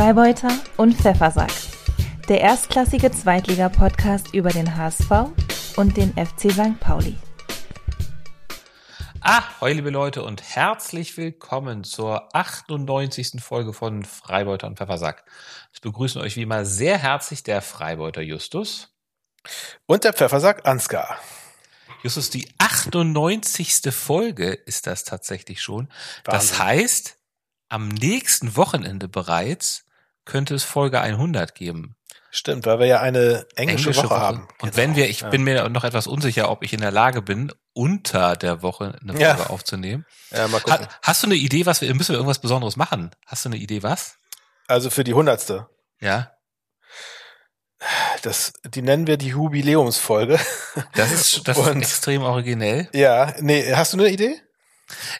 Freibeuter und Pfeffersack. Der erstklassige Zweitliga-Podcast über den HSV und den FC St. Pauli. Ah, hoi liebe Leute und herzlich willkommen zur 98. Folge von Freibeuter und Pfeffersack. Es begrüßen euch wie immer sehr herzlich der Freibeuter Justus. Und der Pfeffersack Ansgar. Justus, die 98. Folge ist das tatsächlich schon. Das heißt, am nächsten Wochenende bereits könnte es Folge 100 geben. Stimmt, weil wir ja eine englische, Englische Woche, haben. Und Genau. wenn wir, ich Ja. bin mir noch etwas unsicher, ob ich in der Lage bin, unter der Woche eine Folge Ja. aufzunehmen. Ja, mal gucken. Ha, hast du eine Idee, was wir, müssen wir irgendwas Besonderes machen? Hast du eine Idee, was? Also für die hundertste. Ja. Das, die nennen wir die Jubiläumsfolge. Das ist, das ist Und- extrem originell. ja, nee, hast du eine Idee?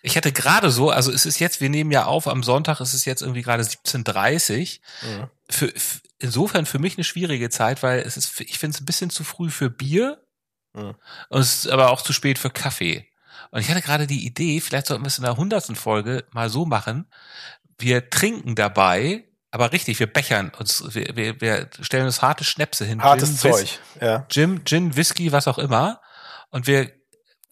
Ich hatte gerade so, also es ist jetzt, wir nehmen ja auf, am Sonntag ist es jetzt irgendwie gerade 17.30 Mhm. Für, f- insofern für mich eine schwierige Zeit, weil es ist, ich finde es ein bisschen zu früh für Bier Mhm. und es ist aber auch zu spät für Kaffee. Und ich hatte gerade die Idee, vielleicht sollten wir es in der hundertsten Folge mal so machen. Wir trinken dabei, aber richtig, wir bechern uns, wir, wir, wir stellen uns harte Schnäpse hin. Hartes Gin, Whis- Zeug. Ja. Gin, Gin, Whisky, was auch immer. Und wir,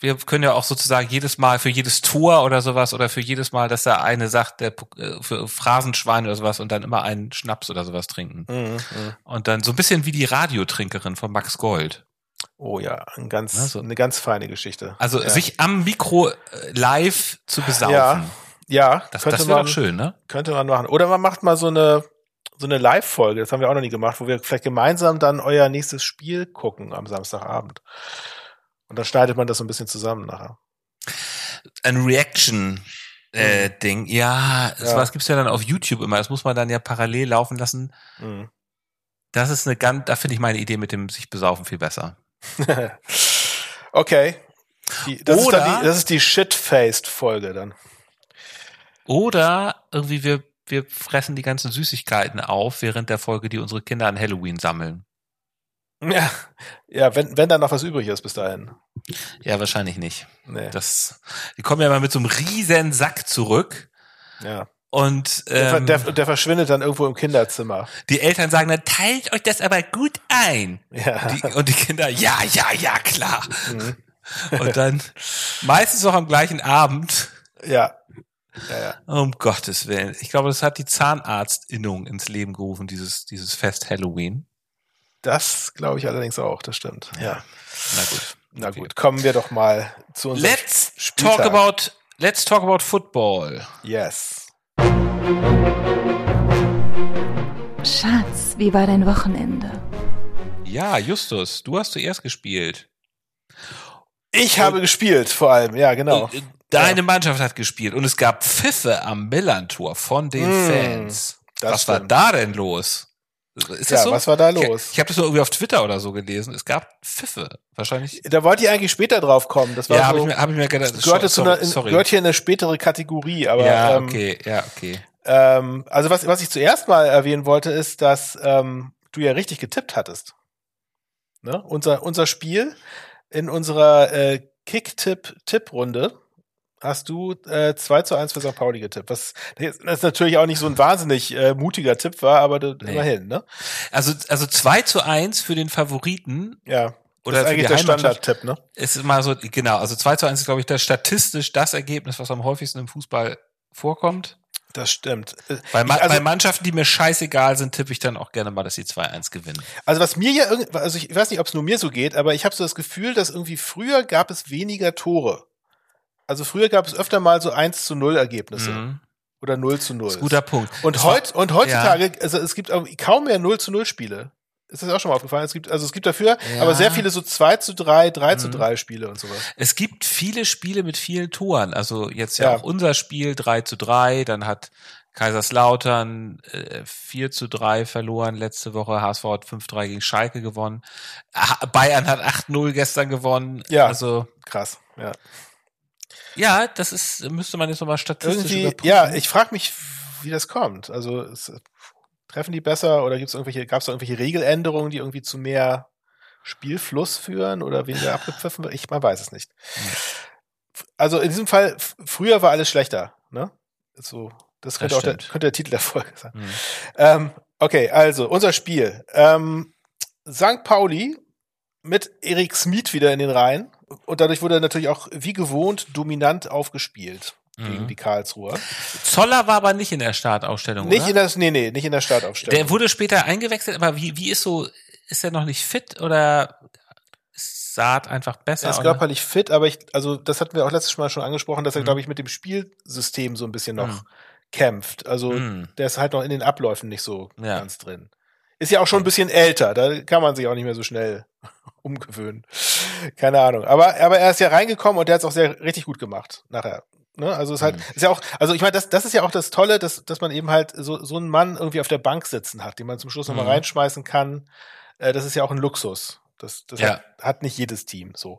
wir können ja auch sozusagen jedes Mal für jedes Tor oder sowas oder für jedes Mal, dass der eine sagt, der äh, für Phrasenschwein oder sowas und dann immer einen Schnaps oder sowas trinken. Mhm, mhm. Und dann so ein bisschen wie die Radiotrinkerin von Max Gold. Oh ja, ein ganz, Ja, so- eine ganz feine Geschichte. Also ja. sich am Mikro äh, live zu besaufen. Ja, ja, Das, könnte das wäre doch schön, ne? könnte man machen. Oder man macht mal so eine, so eine Live-Folge, das haben wir auch noch nie gemacht, wo wir vielleicht gemeinsam dann euer nächstes Spiel gucken am Samstagabend. Und dann schneidet man das so ein bisschen zusammen nachher. Ein Reaction. Äh, Ding. Ja, Ja. sowas gibt's ja dann auf YouTube immer. Das muss man dann ja parallel laufen lassen. Mhm. Das ist eine ganz, da finde ich meine Idee mit dem sich besaufen viel besser. okay. Die, das, Oder- ist die, das ist die Shit-Faced-Folge dann. Oder irgendwie wir, wir fressen die ganzen Süßigkeiten auf während der Folge, die unsere Kinder an Halloween sammeln. Ja, ja wenn, wenn da noch was übrig ist bis dahin. Ja, wahrscheinlich nicht. Nee. Das, die kommen ja mal mit so einem riesen Sack zurück ja. und Der, ähm, der, der verschwindet dann irgendwo im Kinderzimmer. die Eltern sagen dann, teilt euch das aber gut ein. Ja. Die, und die Kinder, ja, ja, ja, klar. Mhm. Und dann meistens auch am gleichen Abend, ja. Ja, ja. um Gottes Willen. Ich glaube, das hat die Zahnarztinnung ins Leben gerufen, dieses, dieses Fest Halloween. Das glaube ich allerdings auch, das stimmt. Ja. Na gut. Na gut, kommen wir doch mal zu unserem Let's Spieltag. talk about let's talk about football. Yes. Schatz, wie war dein Wochenende? Ja, Justus, du hast zuerst gespielt. Ich habe gespielt, vor allem, ja, genau. Und, äh, Deine Mannschaft hat gespielt und es gab Pfiffe am Millantor von den Mm, Fans. das Was war stimmt. da denn los? Ist Ja, was war da los? Ich, ich habe das nur irgendwie auf Twitter oder so gelesen. Es gab Pfiffe. Wahrscheinlich. Da wollte ich eigentlich später drauf kommen. Das war Ja, habe so, ich, mir- hab ich mir gedacht. das gehörte, zu sorry, einer, in- sorry. gehört hier in eine spätere Kategorie, aber ja, ähm, okay, ja, okay. ähm, also was, was ich zuerst mal erwähnen wollte, ist, dass ähm, du ja richtig getippt hattest. Ne? Unser, unser Spiel in unserer äh, Kick-Tipp-Tipp-Runde hast du äh, 2 zu 1 für St. Pauli getippt. Was das natürlich auch nicht so ein wahnsinnig äh, mutiger Tipp war, aber du, Nee. immerhin, ne? Also, also 2 zu 1 für den Favoriten Ja. Oder das ist eigentlich der. Standardtipp, ne? ist immer so, genau, also 2 zu 1 ist, glaube ich, das statistisch das Ergebnis, was am häufigsten im Fußball vorkommt. Das stimmt. Äh, Bei, Ma ich- also, bei Mannschaften, die mir scheißegal sind, tippe ich dann auch gerne mal, dass sie 2-1 gewinnen. also was mir ja irgendwie, also ich weiß nicht, ob es nur mir so geht, aber ich habe so das Gefühl, dass irgendwie früher gab es weniger Tore. Also früher gab es öfter mal so 1 zu 0 Ergebnisse Mhm. oder 0 zu 0. Das ist guter Punkt. Und, heut, und heutzutage, also es gibt kaum mehr 0 zu 0 Spiele. Ist das auch schon mal aufgefallen? Es gibt, also es gibt dafür, Ja. aber sehr viele so 2 zu 3, 3 zu Mhm. 3 Spiele und sowas. Es gibt viele Spiele mit vielen Toren. Also jetzt ja, Ja. auch unser Spiel 3 zu 3, dann hat Kaiserslautern äh, 4 zu 3 verloren letzte Woche, HSV hat 5-3 gegen Schalke gewonnen, Bayern hat 8-0 gestern gewonnen. Ja. Also Krass, ja. Ja, das ist, müsste man jetzt nochmal statistisch Irgendwie, überprüfen. ja, ich frage mich, wie das kommt. Also es, treffen die besser oder gibt's irgendwelche, gab es irgendwelche Regeländerungen, die irgendwie zu mehr Spielfluss führen oder weniger abgepfiffen wird? Ich man weiß es nicht. Also in diesem Fall, früher war alles schlechter, ne? So Das könnte Das auch der, könnte der Titel der Folge sein. Mhm. Ähm, okay, also unser Spiel. Ähm, St. Pauli mit Erik Smith wieder in den Reihen. Und dadurch wurde er natürlich auch wie gewohnt dominant aufgespielt gegen Mhm. die Karlsruher. Zoller war aber nicht in der Startaufstellung, Nicht oder? in das, nee, nee, nicht in der Startaufstellung. der wurde später eingewechselt, aber wie, wie ist so, ist er noch nicht fit oder ist Saat einfach besser? er ist körperlich fit, aber ich, also das hatten wir auch letztes Mal schon angesprochen, dass er, Mhm. glaube ich, mit dem Spielsystem so ein bisschen noch Mhm. kämpft. Also Mhm. der ist halt noch in den Abläufen nicht so Ja. ganz drin. Ist ja auch schon ein bisschen älter, da kann man sich auch nicht mehr so schnell umgewöhnen. Keine Ahnung. Aber, aber er ist ja reingekommen und der hat es auch sehr richtig gut gemacht nachher. Ne? Also ist halt, Mhm. ist ja auch, also ich meine, das, das ist ja auch das Tolle, dass, dass man eben halt so, so einen Mann irgendwie auf der Bank sitzen hat, den man zum Schluss nochmal Mhm. reinschmeißen kann. Äh, das ist ja auch ein Luxus. Das, das Ja. hat, hat nicht jedes Team so.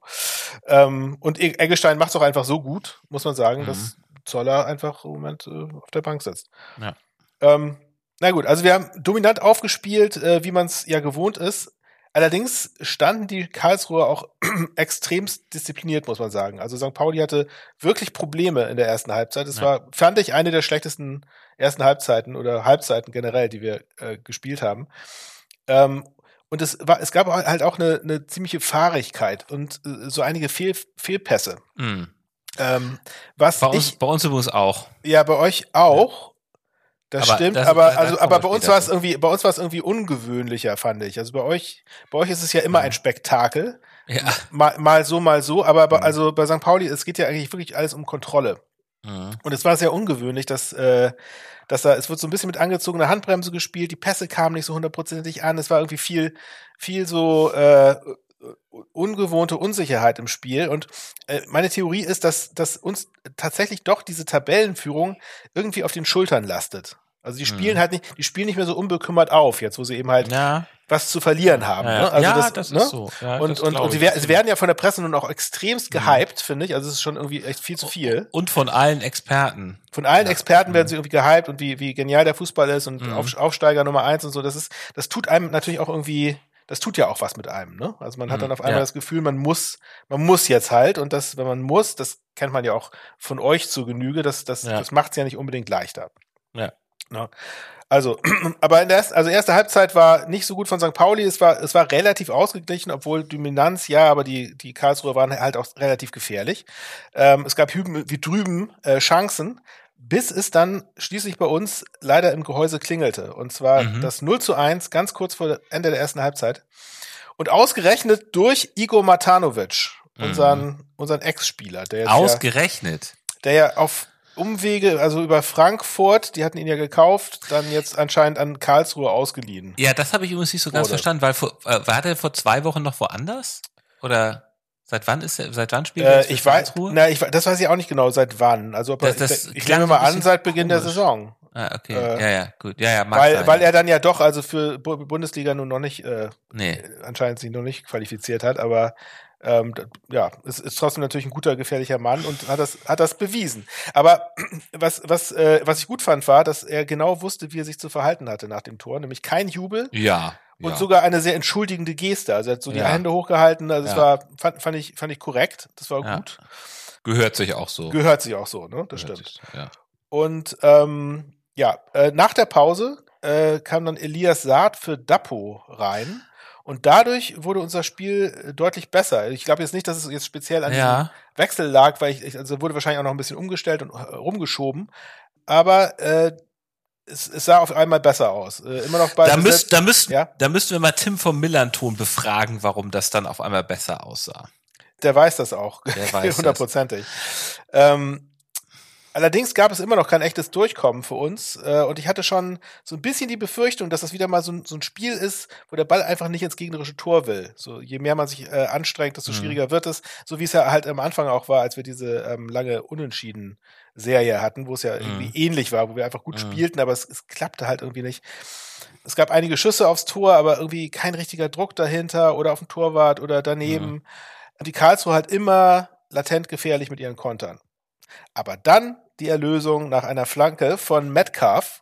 Ähm, und E- Eggestein macht es auch einfach so gut, muss man sagen, Mhm. dass Zoller einfach im Moment äh, auf der Bank sitzt. Ja. Ähm, na gut, also wir haben dominant aufgespielt, äh, wie man es ja gewohnt ist. Allerdings standen die Karlsruher auch extremst diszipliniert, muss man sagen. Also St. Pauli hatte wirklich Probleme in der ersten Halbzeit. Es Ja. war, fand ich, eine der schlechtesten ersten Halbzeiten oder Halbzeiten generell, die wir äh, gespielt haben. Ähm, und es war, es gab halt auch eine, eine ziemliche Fahrigkeit und äh, so einige Fehl, Fehlpässe. Mhm. Ähm, was Bei uns, ich bei uns übrigens auch. ja, bei euch auch. Das Aber stimmt, das- aber also aber bei uns war es irgendwie bei uns war es irgendwie ungewöhnlicher, fand ich. Also bei euch bei euch ist es ja immer Mhm. ein Spektakel, Ja. mal, mal so mal so, aber bei, Mhm. also bei St. Pauli es geht ja eigentlich wirklich alles um Kontrolle. Mhm. Und es war sehr ungewöhnlich, dass äh, dass da es wird so ein bisschen mit angezogener Handbremse gespielt, die Pässe kamen nicht so hundertprozentig an, es war irgendwie viel viel so äh, ungewohnte Unsicherheit im Spiel. Und äh, meine Theorie ist, dass, dass uns tatsächlich doch diese Tabellenführung irgendwie auf den Schultern lastet. Also die spielen Mhm. halt nicht, die spielen nicht mehr so unbekümmert auf, jetzt wo sie eben halt Ja, was zu verlieren haben. ja, Ne? Also ja das, das, ne? ist so. Ja, Und, und, und sie, wer- sie werden ja von der Presse nun auch extremst Mhm. gehypt, finde ich. Also es ist schon irgendwie echt viel zu viel. Und von allen Experten. Von allen. Experten werden Mhm. sie irgendwie gehypt und wie, wie genial der Fußball ist und Mhm. Auf, Aufsteiger Nummer eins und so. Das ist, das tut einem natürlich auch irgendwie, das tut ja auch was mit einem, ne? Also man hat Mhm. dann auf einmal Ja. das Gefühl, man muss, man muss jetzt halt und das, wenn man muss, das kennt man ja auch von euch zur Genüge, das, das, Ja. das macht es ja nicht unbedingt leichter. Ja. Ne? Also, aber in der ersten, also erste Halbzeit war nicht so gut von St. Pauli. Es war, es war relativ ausgeglichen, obwohl Dominanz, ja, aber die, die Karlsruher waren halt auch relativ gefährlich. Ähm, es gab hüben wie drüben äh, Chancen, bis es dann schließlich bei uns leider im Gehäuse klingelte. Und zwar Mhm. das 0 zu 1, ganz kurz vor Ende der ersten Halbzeit. Und ausgerechnet durch Igor Matanovic, Mhm. unseren, unseren Ex-Spieler, der jetzt ja, Ausgerechnet. der ja auf Umwege, also über Frankfurt, die hatten ihn ja gekauft, dann jetzt anscheinend an Karlsruhe ausgeliehen. Ja, das habe ich übrigens nicht so ganz verstanden, weil vor, äh, war der vor zwei Wochen noch woanders? Oder seit wann ist er, seit wann spielt er Äh, jetzt für ich weiß, na, ich, das weiß ich auch nicht genau, seit wann. Also ob er, Das- das ich, ich nehme mal an, seit Beginn der komisch. Saison. Ah, okay. äh, ja, ja, gut. Ja, ja, Weil, sein, weil ja. er dann ja doch, also für Bu- Bundesliga nun noch nicht, äh, Nee. anscheinend sich noch nicht qualifiziert hat, aber ähm, ja, es ist trotzdem natürlich ein guter, gefährlicher Mann und hat das, hat das bewiesen. Aber was, was, äh, was ich gut fand, war, dass er genau wusste, wie er sich zu verhalten hatte nach dem Tor, nämlich kein Jubel Ja. und ja. sogar eine sehr entschuldigende Geste. Also er hat so die Ja. Hände hochgehalten, also es Ja. war, fand, fand ich, fand ich korrekt, das war gut. Gehört sich auch so. Gehört sich auch so, ne? Das Gehört stimmt. sich, Ja. Und ähm, ja, äh, nach der Pause äh, kam dann Elias Saad für Dapo rein. Und dadurch wurde unser Spiel äh, deutlich besser. Ich glaube jetzt nicht, dass es jetzt speziell an diesem Ja. Wechsel lag, weil ich, ich also wurde wahrscheinlich auch noch ein bisschen umgestellt und äh, rumgeschoben. Aber äh, es, es sah auf einmal besser aus. Äh, immer noch bei Da, müsst, da, müsst, Ja? da müssten wir mal Tim vom Millanton befragen, warum das dann auf einmal besser aussah. Der weiß das auch. Der weiß das. Hundertprozentig. Ähm, allerdings gab es immer noch kein echtes Durchkommen für uns. Äh, und ich hatte schon so ein bisschen die Befürchtung, dass das wieder mal so ein, so ein Spiel ist, wo der Ball einfach nicht ins gegnerische Tor will. So, je mehr man sich äh, anstrengt, desto Mhm. schwieriger wird es. So wie es ja halt am Anfang auch war, als wir diese ähm, lange Unentschieden-Serie hatten, wo es ja irgendwie Mhm. ähnlich war, wo wir einfach gut Mhm. spielten, aber es, es klappte halt irgendwie nicht. Es gab einige Schüsse aufs Tor, aber irgendwie kein richtiger Druck dahinter oder auf dem Torwart oder daneben. Mhm. Und die Karlsruhe halt immer latent gefährlich mit ihren Kontern. Aber dann die Erlösung nach einer Flanke von Metcalf.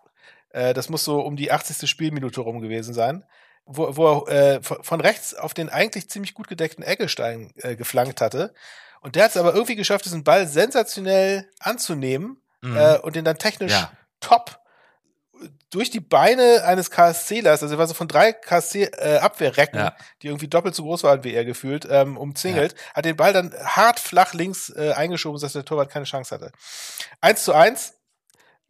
Äh, das muss so um die 80. Spielminute rum gewesen sein. Wo, wo er äh, von rechts auf den eigentlich ziemlich gut gedeckten Eggestein äh, geflankt hatte. Und der hat es aber irgendwie geschafft, diesen Ball sensationell anzunehmen Mhm. äh, und den dann technisch Ja. top durch die Beine eines KSClers, also er war so von drei KSC-Abwehrrecken, äh, ja. die irgendwie doppelt so groß waren wie er gefühlt, ähm, umzingelt, ja. hat den Ball dann hart flach links äh, eingeschoben, sodass der Torwart keine Chance hatte. Eins zu eins,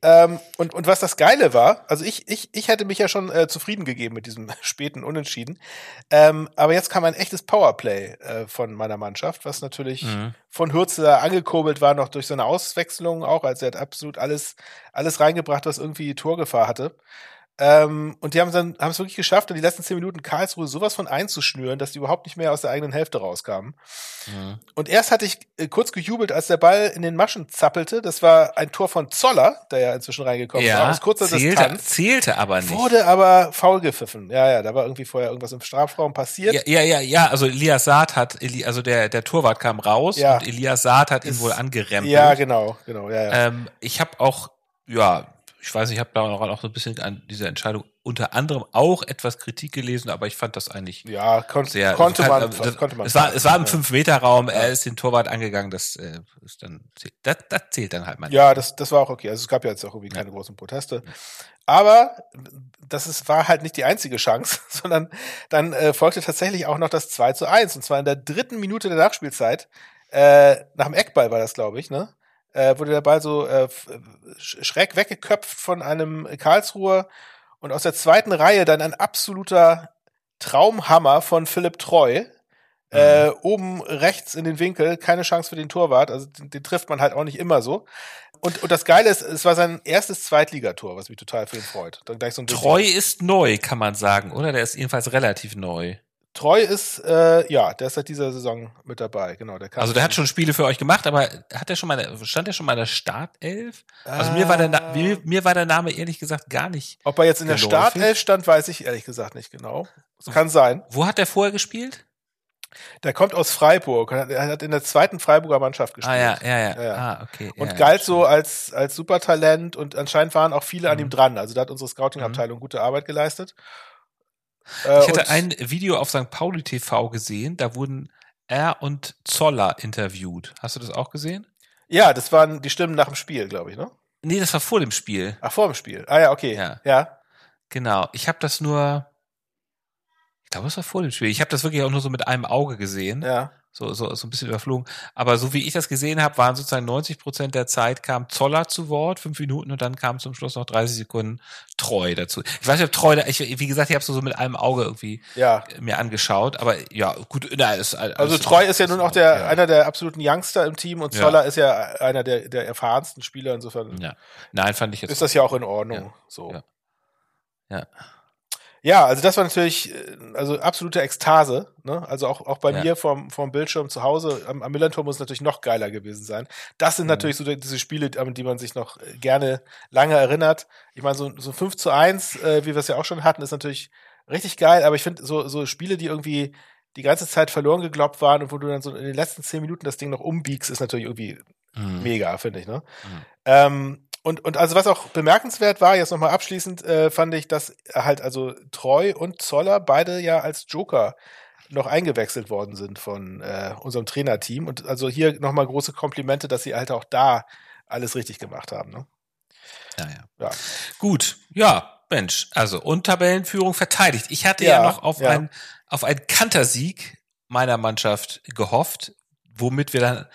ähm, und, und was das Geile war, also ich, ich, ich hätte mich ja schon äh, zufrieden gegeben mit diesem späten Unentschieden. Ähm, aber jetzt kam ein echtes Powerplay äh, von meiner Mannschaft, was natürlich mhm. von Hürze angekurbelt war, noch durch seine Auswechslung auch. Also er hat absolut alles, alles reingebracht, was irgendwie Torgefahr hatte. Ähm, und die haben dann haben es wirklich geschafft, in die letzten zehn Minuten Karlsruhe sowas von einzuschnüren, dass die überhaupt nicht mehr aus der eigenen Hälfte rauskamen. Mhm. Und erst hatte ich äh, kurz gejubelt, als der Ball in den Maschen zappelte. Das war ein Tor von Zoller, der ja inzwischen reingekommen ja, war, aus kurzer zählte, Distanz. Zählte aber nicht. Wurde aber faul gepfiffen. Ja, ja, da war irgendwie vorher irgendwas im Strafraum passiert. Ja, ja, ja, ja also Elias Saad hat, also der, der Torwart kam raus ja. und Elias Saad hat ihn Ist, wohl angerempelt. Ja, genau, genau, ja, ja. Ähm, ich habe auch, ja, ich weiß, ich habe da auch, auch so ein bisschen an dieser Entscheidung unter anderem auch etwas Kritik gelesen, aber ich fand das eigentlich ja, kon sehr, konnte, also, man, das, konnte man. Es war, es war im ja. Fünf-Meter-Raum, er ist den Torwart angegangen, das äh, ist dann, das, das zählt dann halt mal. Ja, das, das war auch okay. Also es gab ja jetzt auch irgendwie keine ja. großen Proteste. Aber das ist, war halt nicht die einzige Chance, sondern dann äh, folgte tatsächlich auch noch das 2 zu 1. Und zwar in der dritten Minute der Nachspielzeit. Äh, nach dem Eckball war das, glaube ich, ne? Äh, wurde der Ball so äh, schräg weggeköpft von einem Karlsruher und aus der zweiten Reihe dann ein absoluter Traumhammer von Philipp Treu. Äh, mhm. oben rechts in den Winkel, keine Chance für den Torwart, also den, den, trifft man halt auch nicht immer so. Und, und das Geile ist, es war sein erstes Zweitligator, was mich total für ihn freut. Dann gleich so ein Treu ist neu, kann man sagen, oder? Der ist jedenfalls relativ neu. Treu ist, äh, ja, der ist seit dieser Saison mit dabei, genau. Der also der hat schon Spiele für euch gemacht, aber hat er schon mal, stand er schon mal in der Startelf? Also mir war der, Na mir, äh. mir war der Name ehrlich gesagt gar nicht. Ob er jetzt in der Startelf stand, weiß ich ehrlich gesagt nicht genau. Es kann sein. Wo hat er vorher gespielt? Der kommt aus Freiburg. Er hat in der zweiten Freiburger Mannschaft gespielt. Ah, ja, ja, ja. ja. Ah, okay. Und ja, galt so als, als Supertalent und anscheinend waren auch viele mhm. an ihm dran. Also da hat unsere Scouting-Abteilung mhm. gute Arbeit geleistet. Äh, ich hatte ein Video auf St. Pauli TV gesehen, da wurden er und Zoller interviewt. Hast du das auch gesehen? Ja, das waren die Stimmen nach dem Spiel, glaube ich, ne? Nee, das war vor dem Spiel. Ach, vor dem Spiel. Ah ja, okay. Ja. ja. Genau. Ich habe das nur ich glaube, es war vor dem Spiel. Ich habe das wirklich auch nur so mit einem Auge gesehen. Ja so, so, so ein bisschen überflogen. Aber so wie ich das gesehen habe, waren sozusagen 90 Prozent der Zeit kam Zoller zu Wort, fünf Minuten und dann kam zum Schluss noch 30 Sekunden Treu dazu. Ich weiß nicht, ob Treu, da, ich, wie gesagt, ich habe so mit einem Auge irgendwie ja. mir angeschaut, aber ja, gut, na, ist Also Treu ist ja nun auch der, ja. einer der absoluten Youngster im Team und Zoller ja. ist ja einer der, der erfahrensten Spieler, insofern. Ja. Nein, fand ich jetzt. Ist das ja auch in Ordnung, so. Ja. Ja. Also das war natürlich äh, also absolute Ekstase. Ne? Also auch, auch bei ja. mir vom, vom Bildschirm zu Hause am, am Millantor muss es natürlich noch geiler gewesen sein. Das sind mhm. natürlich so diese Spiele, an die man sich noch äh, gerne lange erinnert. Ich meine, so, so 5 zu 1, äh, wie wir es ja auch schon hatten, ist natürlich richtig geil, aber ich finde so, so Spiele, die irgendwie die ganze Zeit verloren geglaubt waren und wo du dann so in den letzten zehn Minuten das Ding noch umbiegst, ist natürlich irgendwie mhm. mega, finde ich. Ne? Mhm. Ähm, und, und also was auch bemerkenswert war, jetzt nochmal abschließend, äh, fand ich, dass halt also Treu und Zoller beide ja als Joker noch eingewechselt worden sind von äh, unserem Trainerteam. Und also hier nochmal große Komplimente, dass sie halt auch da alles richtig gemacht haben. Ne? Ja, ja. ja. Gut, ja, Mensch, also und Tabellenführung verteidigt. Ich hatte ja, ja noch auf, ja. Ein, auf einen Kantersieg meiner Mannschaft gehofft, womit wir dann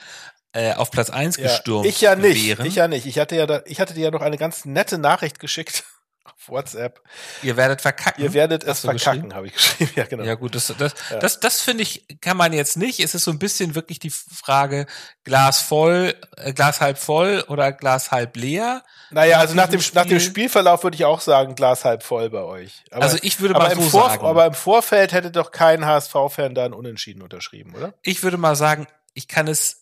äh, auf Platz eins ja, gestürmt Ich ja nicht. Wären. Ich ja nicht. Ich hatte ja da, ich hatte dir ja noch eine ganz nette Nachricht geschickt auf WhatsApp. Ihr werdet verkacken. Ihr werdet es verkacken, habe ich geschrieben. Ja, genau. Ja, gut, das, das, ja. das, das finde ich, kann man jetzt nicht. Es ist so ein bisschen wirklich die Frage, Glas voll, äh, Glas halb voll oder Glas halb leer. Naja, also nach dem, Spiel. nach dem Spielverlauf würde ich auch sagen, Glas halb voll bei euch. Aber, also ich würde mal so Vor, sagen. Aber im Vorfeld hätte doch kein HSV-Fan da ein Unentschieden unterschrieben, oder? Ich würde mal sagen, ich kann es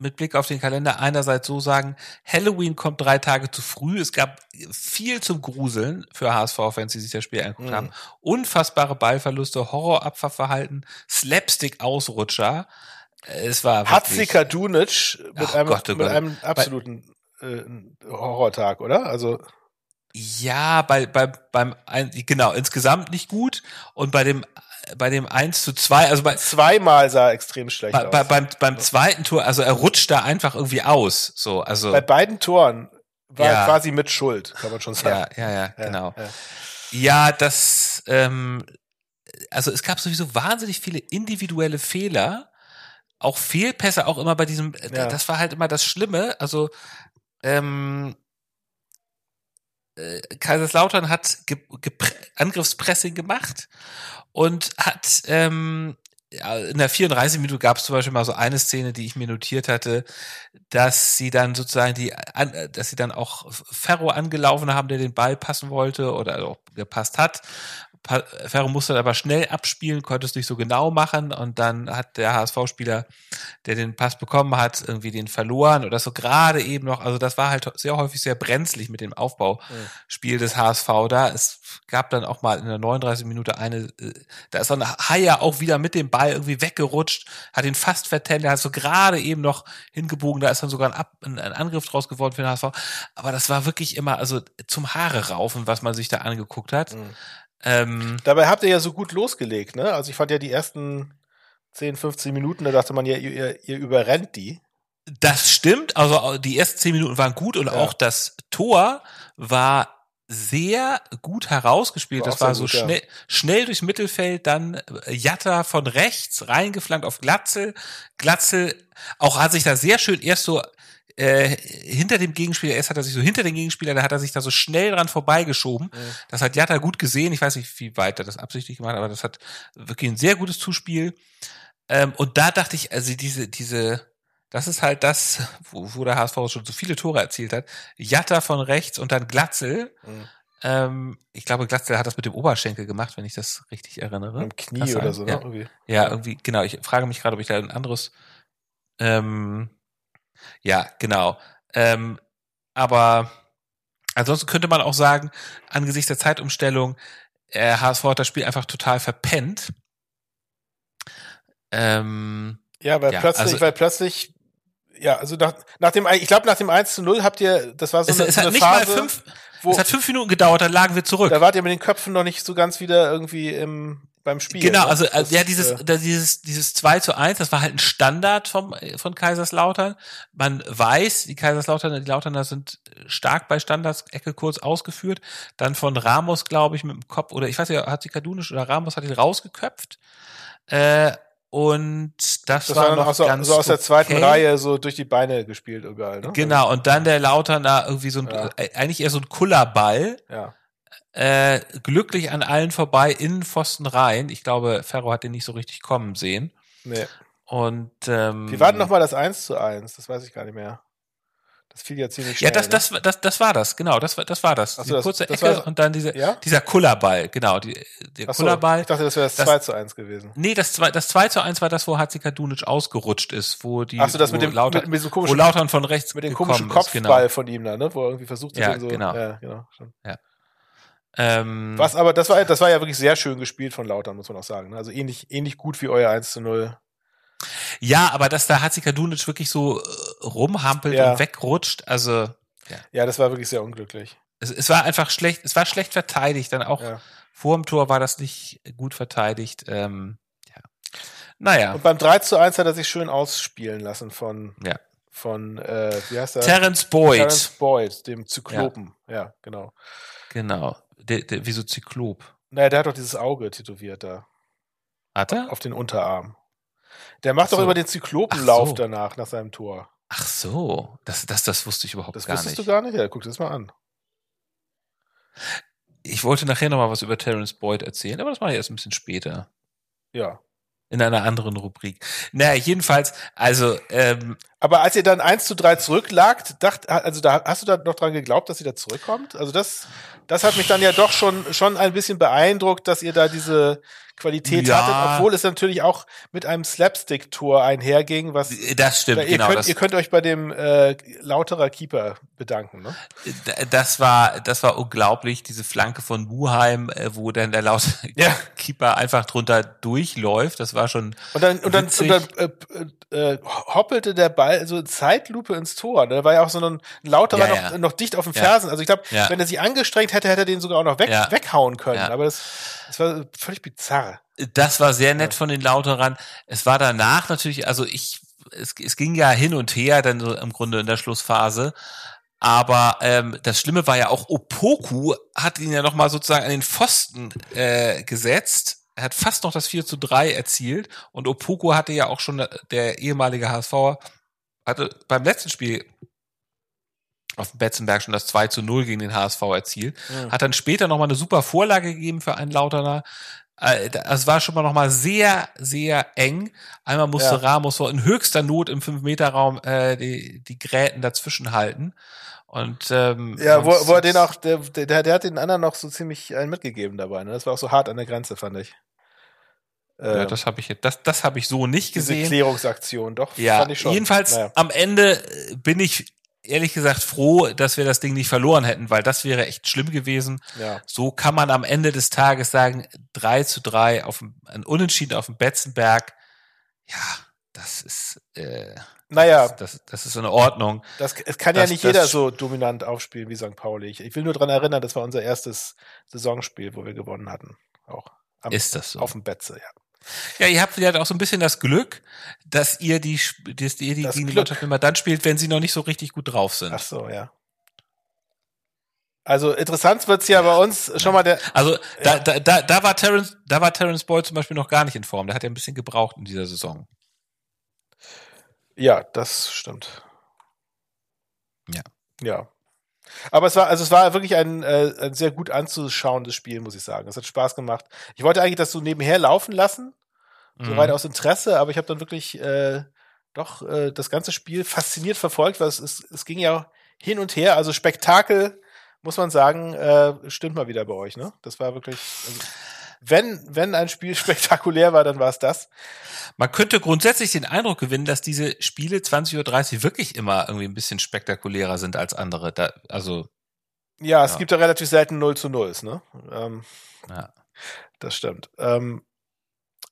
mit Blick auf den Kalender einerseits so sagen, Halloween kommt drei Tage zu früh. Es gab viel zum Gruseln für HSV-Fans, die sich das Spiel angeguckt mhm. haben. Unfassbare Ballverluste, Horrorabfahrverhalten, Slapstick-Ausrutscher. Es war Hatzika Dunic mit, einem, Gott, oh mit einem absoluten äh, Horrortag, oder? Also ja, bei, bei, beim, genau, insgesamt nicht gut. Und bei dem bei dem 1 zu 2, also bei zweimal sah er extrem schlecht bei, aus. Bei, beim, beim zweiten Tor, also er rutscht da einfach irgendwie aus, so, also bei beiden Toren war Ja. quasi mit Schuld, kann man schon sagen. Ja, ja, ja, genau. Ja. Ja, das, ähm, also es gab sowieso wahnsinnig viele individuelle Fehler, auch Fehlpässe, auch immer bei diesem, Ja. das war halt immer das Schlimme. Also ähm, äh, Kaiserslautern hat ge Angriffspressing gemacht und hat ähm, in der 34 Minute gab es zum Beispiel mal so eine Szene, die ich mir notiert hatte, dass sie dann sozusagen die, äh, dass sie dann auch Ferro angelaufen haben, der den Ball passen wollte oder auch gepasst hat. Ferro musste aber schnell abspielen, konnte es nicht so genau machen und dann hat der HSV-Spieler, der den Pass bekommen hat, irgendwie den verloren oder so gerade eben noch. Also das war halt sehr häufig sehr brenzlig mit dem Aufbauspiel des HSV da. Es gab dann auch mal in der 39 Minute eine, äh, da ist dann Haier auch wieder mit dem Ball irgendwie weggerutscht, hat ihn fast vertennt, der hat so gerade eben noch hingebogen, da ist dann sogar ein, Ab ein, ein Angriff draus geworden für den HSV. Aber das war wirklich immer, also zum Haare raufen, was man sich da angeguckt hat. Mhm. Ähm, Dabei habt ihr ja so gut losgelegt, ne? Also ich fand ja die ersten 10, 15 Minuten, da dachte man ja, ihr, ihr, überrennt die. Das stimmt, also die ersten zehn Minuten waren gut und Ja. auch das Tor war sehr gut herausgespielt. War das war so gut, ja. schnell, schnell durchs Mittelfeld, dann äh, Jatta von rechts reingeflankt auf Glatzel. Glatzel auch hat sich da sehr schön erst so äh, hinter dem Gegenspieler, erst hat er sich so hinter den Gegenspieler, da hat er sich da so schnell dran vorbeigeschoben. Mhm. Das hat Jatta gut gesehen. Ich weiß nicht, wie weit er das absichtlich gemacht hat, aber das hat wirklich ein sehr gutes Zuspiel. Ähm, und da dachte ich, also diese, diese, das ist halt das, wo, wo der HSV schon so viele Tore erzielt hat. Jatta von rechts und dann Glatzel. Mhm. Ähm, ich glaube, Glatzel hat das mit dem Oberschenkel gemacht, wenn ich das richtig erinnere. Im Knie Kann sein? oder so, ne? Ja. Irgendwie. Ja, irgendwie, genau. Ich frage mich gerade, ob ich da ein anderes. Ähm, ja, genau. Ähm, aber ansonsten könnte man auch sagen, angesichts der Zeitumstellung, äh, HSV hat das Spiel einfach total verpennt. Ähm, Ja, weil Ja, plötzlich, also- weil plötzlich, ja, also nach, nach dem, ich glaube, nach dem 1 zu 0 habt ihr, das war so es, eine, es hat eine nicht Phase, mal fünf, wo, es hat fünf Minuten gedauert, dann lagen wir zurück. da wart ihr mit den Köpfen noch nicht so ganz wieder irgendwie im, beim Spiel. Genau, ne? also äh, Das, ja, dieses, äh, dieses, dieses 2 zu 1, das war halt ein Standard vom, von Kaiserslautern. Man weiß, die Kaiserslauterner, die Lauterner sind stark bei Standards, Ecke kurz ausgeführt. Dann von Ramos, glaube ich, mit dem Kopf, oder ich weiß nicht, hat sie Kadunisch oder Ramos hat ihn rausgeköpft. Äh, und das, das war war dann noch auch so, ganz so aus der zweiten okay. Reihe so durch die Beine gespielt überall, ne? Genau, und dann der Lauterner irgendwie so ein, Ja. äh, eigentlich eher so ein Kullerball. Ja. Äh, glücklich an allen vorbei, in Pfosten rein. Ich glaube, Ferro hat den nicht so richtig kommen sehen. Nee. Und ähm, Wie war denn nochmal das 1 zu 1? Das weiß ich gar nicht mehr. Das fiel ja ziemlich schnell. Ja, das, ne? das, das, das war das, genau, das war, das war das. So, die das- kurze das Ecke war- und dann diese, Ja? dieser Kullerball, genau, die, der Ach so, Kullerball. ich dachte, das wäre das Das- 2 zu 1 gewesen. Nee, das, zwei, das 2 zu 1 war das, wo Hatzikadunic ausgerutscht ist, wo die, Ach so, das wo mit dem, Lauter, mit, mit wo komischen, Lautern von rechts mit dem komischen ist, Kopfball genau. von ihm da, ne? Wo er irgendwie versucht hat, Ja, so. genau. Ja, genau. Schon. Ähm, Was aber, das war, das war ja wirklich sehr schön gespielt von Lautern, muss man auch sagen. ne? Also ähnlich, ähnlich gut wie euer 1 zu 0. Ja, aber dass da Hatzikadunic wirklich so äh, rumhampelt Ja. und wegrutscht, also Ja, das war wirklich sehr unglücklich. es, es war einfach schlecht, es war schlecht verteidigt, dann auch Ja. vor dem Tor war das nicht gut verteidigt. Ähm, ja. Naja, Und beim 3 zu 1 hat er sich schön ausspielen lassen von, Ja. von äh, wie heißt er? Terence Boyd, Terence Boyd, dem Zyklopen. Ja, genau. genau, der, der, wie so Zyklop. Naja, der hat doch dieses Auge tätowiert da Hat er? auf den Unterarm. Der macht Ach so. doch immer den Zyklopenlauf so. danach, nach seinem Tor. Ach so, das, das, das wusste ich überhaupt Das gar wusstest nicht. du gar nicht? Ja, guck dir das mal an. Ich wollte nachher noch mal was über Terence Boyd erzählen, aber das mache ich erst ein bisschen später. Ja. In einer anderen Rubrik. Naja, jedenfalls, also, ähm, Aber als ihr dann 1 zu 3 zurücklagt, dacht, also da hast du da noch dran geglaubt, dass sie da zurückkommt? Also das, das hat mich dann ja doch schon, schon ein bisschen beeindruckt, dass ihr da diese Qualität Ja. hattet, obwohl es natürlich auch mit einem Slapstick-Tor einherging, was das stimmt, ihr, genau. könnt, ihr könnt euch bei dem äh, lauterer Keeper bedanken, ne? d- das war, das war unglaublich, diese Flanke von Muheim, äh, wo dann der laute Ja. Keeper einfach drunter durchläuft. Das war schon, Und dann, und dann, und dann äh, äh, hoppelte der Ball so in Zeitlupe ins Tor. ne? Da war ja auch so ein lauterer Ja, noch, ja. noch dicht auf den Ja. Fersen. Also ich glaube, wenn er sich angestrengt hätte, hätte er den sogar auch noch weg, weghauen können. Aber das, das war völlig bizarr. das war sehr nett von den Lauterern. Es war danach natürlich, also ich, es, es ging ja hin und her dann so im Grunde in der Schlussphase. Aber ähm, das Schlimme war ja auch, Opoku hat ihn ja nochmal sozusagen an den Pfosten äh, gesetzt. Er hat fast noch das 4 zu 3 erzielt. Und Opoku hatte ja auch schon, der ehemalige HSV, hatte beim letzten Spiel auf dem Betzenberg schon das 2 zu 0 gegen den HSV erzielt. Mhm. Hat dann später nochmal eine super Vorlage gegeben für einen Lauterner. Äh, Es war schon mal nochmal sehr, sehr eng. Einmal musste Ja. Ramos so in höchster Not im 5-Meter-Raum äh, die, die Gräten dazwischen halten. Und ähm, Ja, wo, wo er den auch, der, der, der hat den anderen noch so ziemlich einen mitgegeben dabei. Ne? Das war auch so hart an der Grenze, fand ich. Ja, Ähm, das habe ich jetzt, das, das habe ich so nicht diese gesehen. Klärungsaktion, doch, Ja, jedenfalls Naja. am Ende äh, bin ich ehrlich gesagt froh, dass wir das Ding nicht verloren hätten, weil das wäre echt schlimm gewesen. Ja. So kann man am Ende des Tages sagen, 3 zu 3 auf ein Unentschieden auf dem Betzenberg. Ja, das ist, äh, Naja, das, das ist in Ordnung. das, es kann ja das- nicht das- jeder so dominant aufspielen wie St. Pauli. Ich, ich will nur dran erinnern, das war unser erstes Saisonspiel, wo wir gewonnen hatten. Auch. Am, Ist das so? Auf dem Betze, ja. Ja, ihr habt ja auch so ein bisschen das Glück, dass ihr die, dass ihr die Das die. Mannschaft immer dann spielt, wenn sie noch nicht so richtig gut drauf sind. Ach so, ja. Also interessant wird's ja bei uns schon mal der. Also da, Ja. da, da, da war Terence, da war Terence Boyd zum Beispiel noch gar nicht in Form. Der hat ja ein bisschen gebraucht in dieser Saison. Ja, das stimmt. Ja. Ja. Aber es war, also es war wirklich ein, äh, ein sehr gut anzuschauendes Spiel, muss ich sagen. Es hat Spaß gemacht. Ich wollte eigentlich das so nebenher laufen lassen, so Mhm. rein aus Interesse, aber ich habe dann wirklich äh, doch äh, das ganze Spiel fasziniert verfolgt, weil es, es, es ging ja hin und her. Also Spektakel, muss man sagen, äh, stimmt mal wieder bei euch, ne? Das war wirklich. Also, wenn, wenn ein Spiel spektakulär war, dann war es das. Man könnte grundsätzlich den Eindruck gewinnen, dass diese Spiele 20.30 Uhr wirklich immer irgendwie ein bisschen spektakulärer sind als andere. Da, also, Ja, es Ja. gibt ja relativ selten 0 zu 0, ne? Ähm, ja. Das stimmt. Ähm,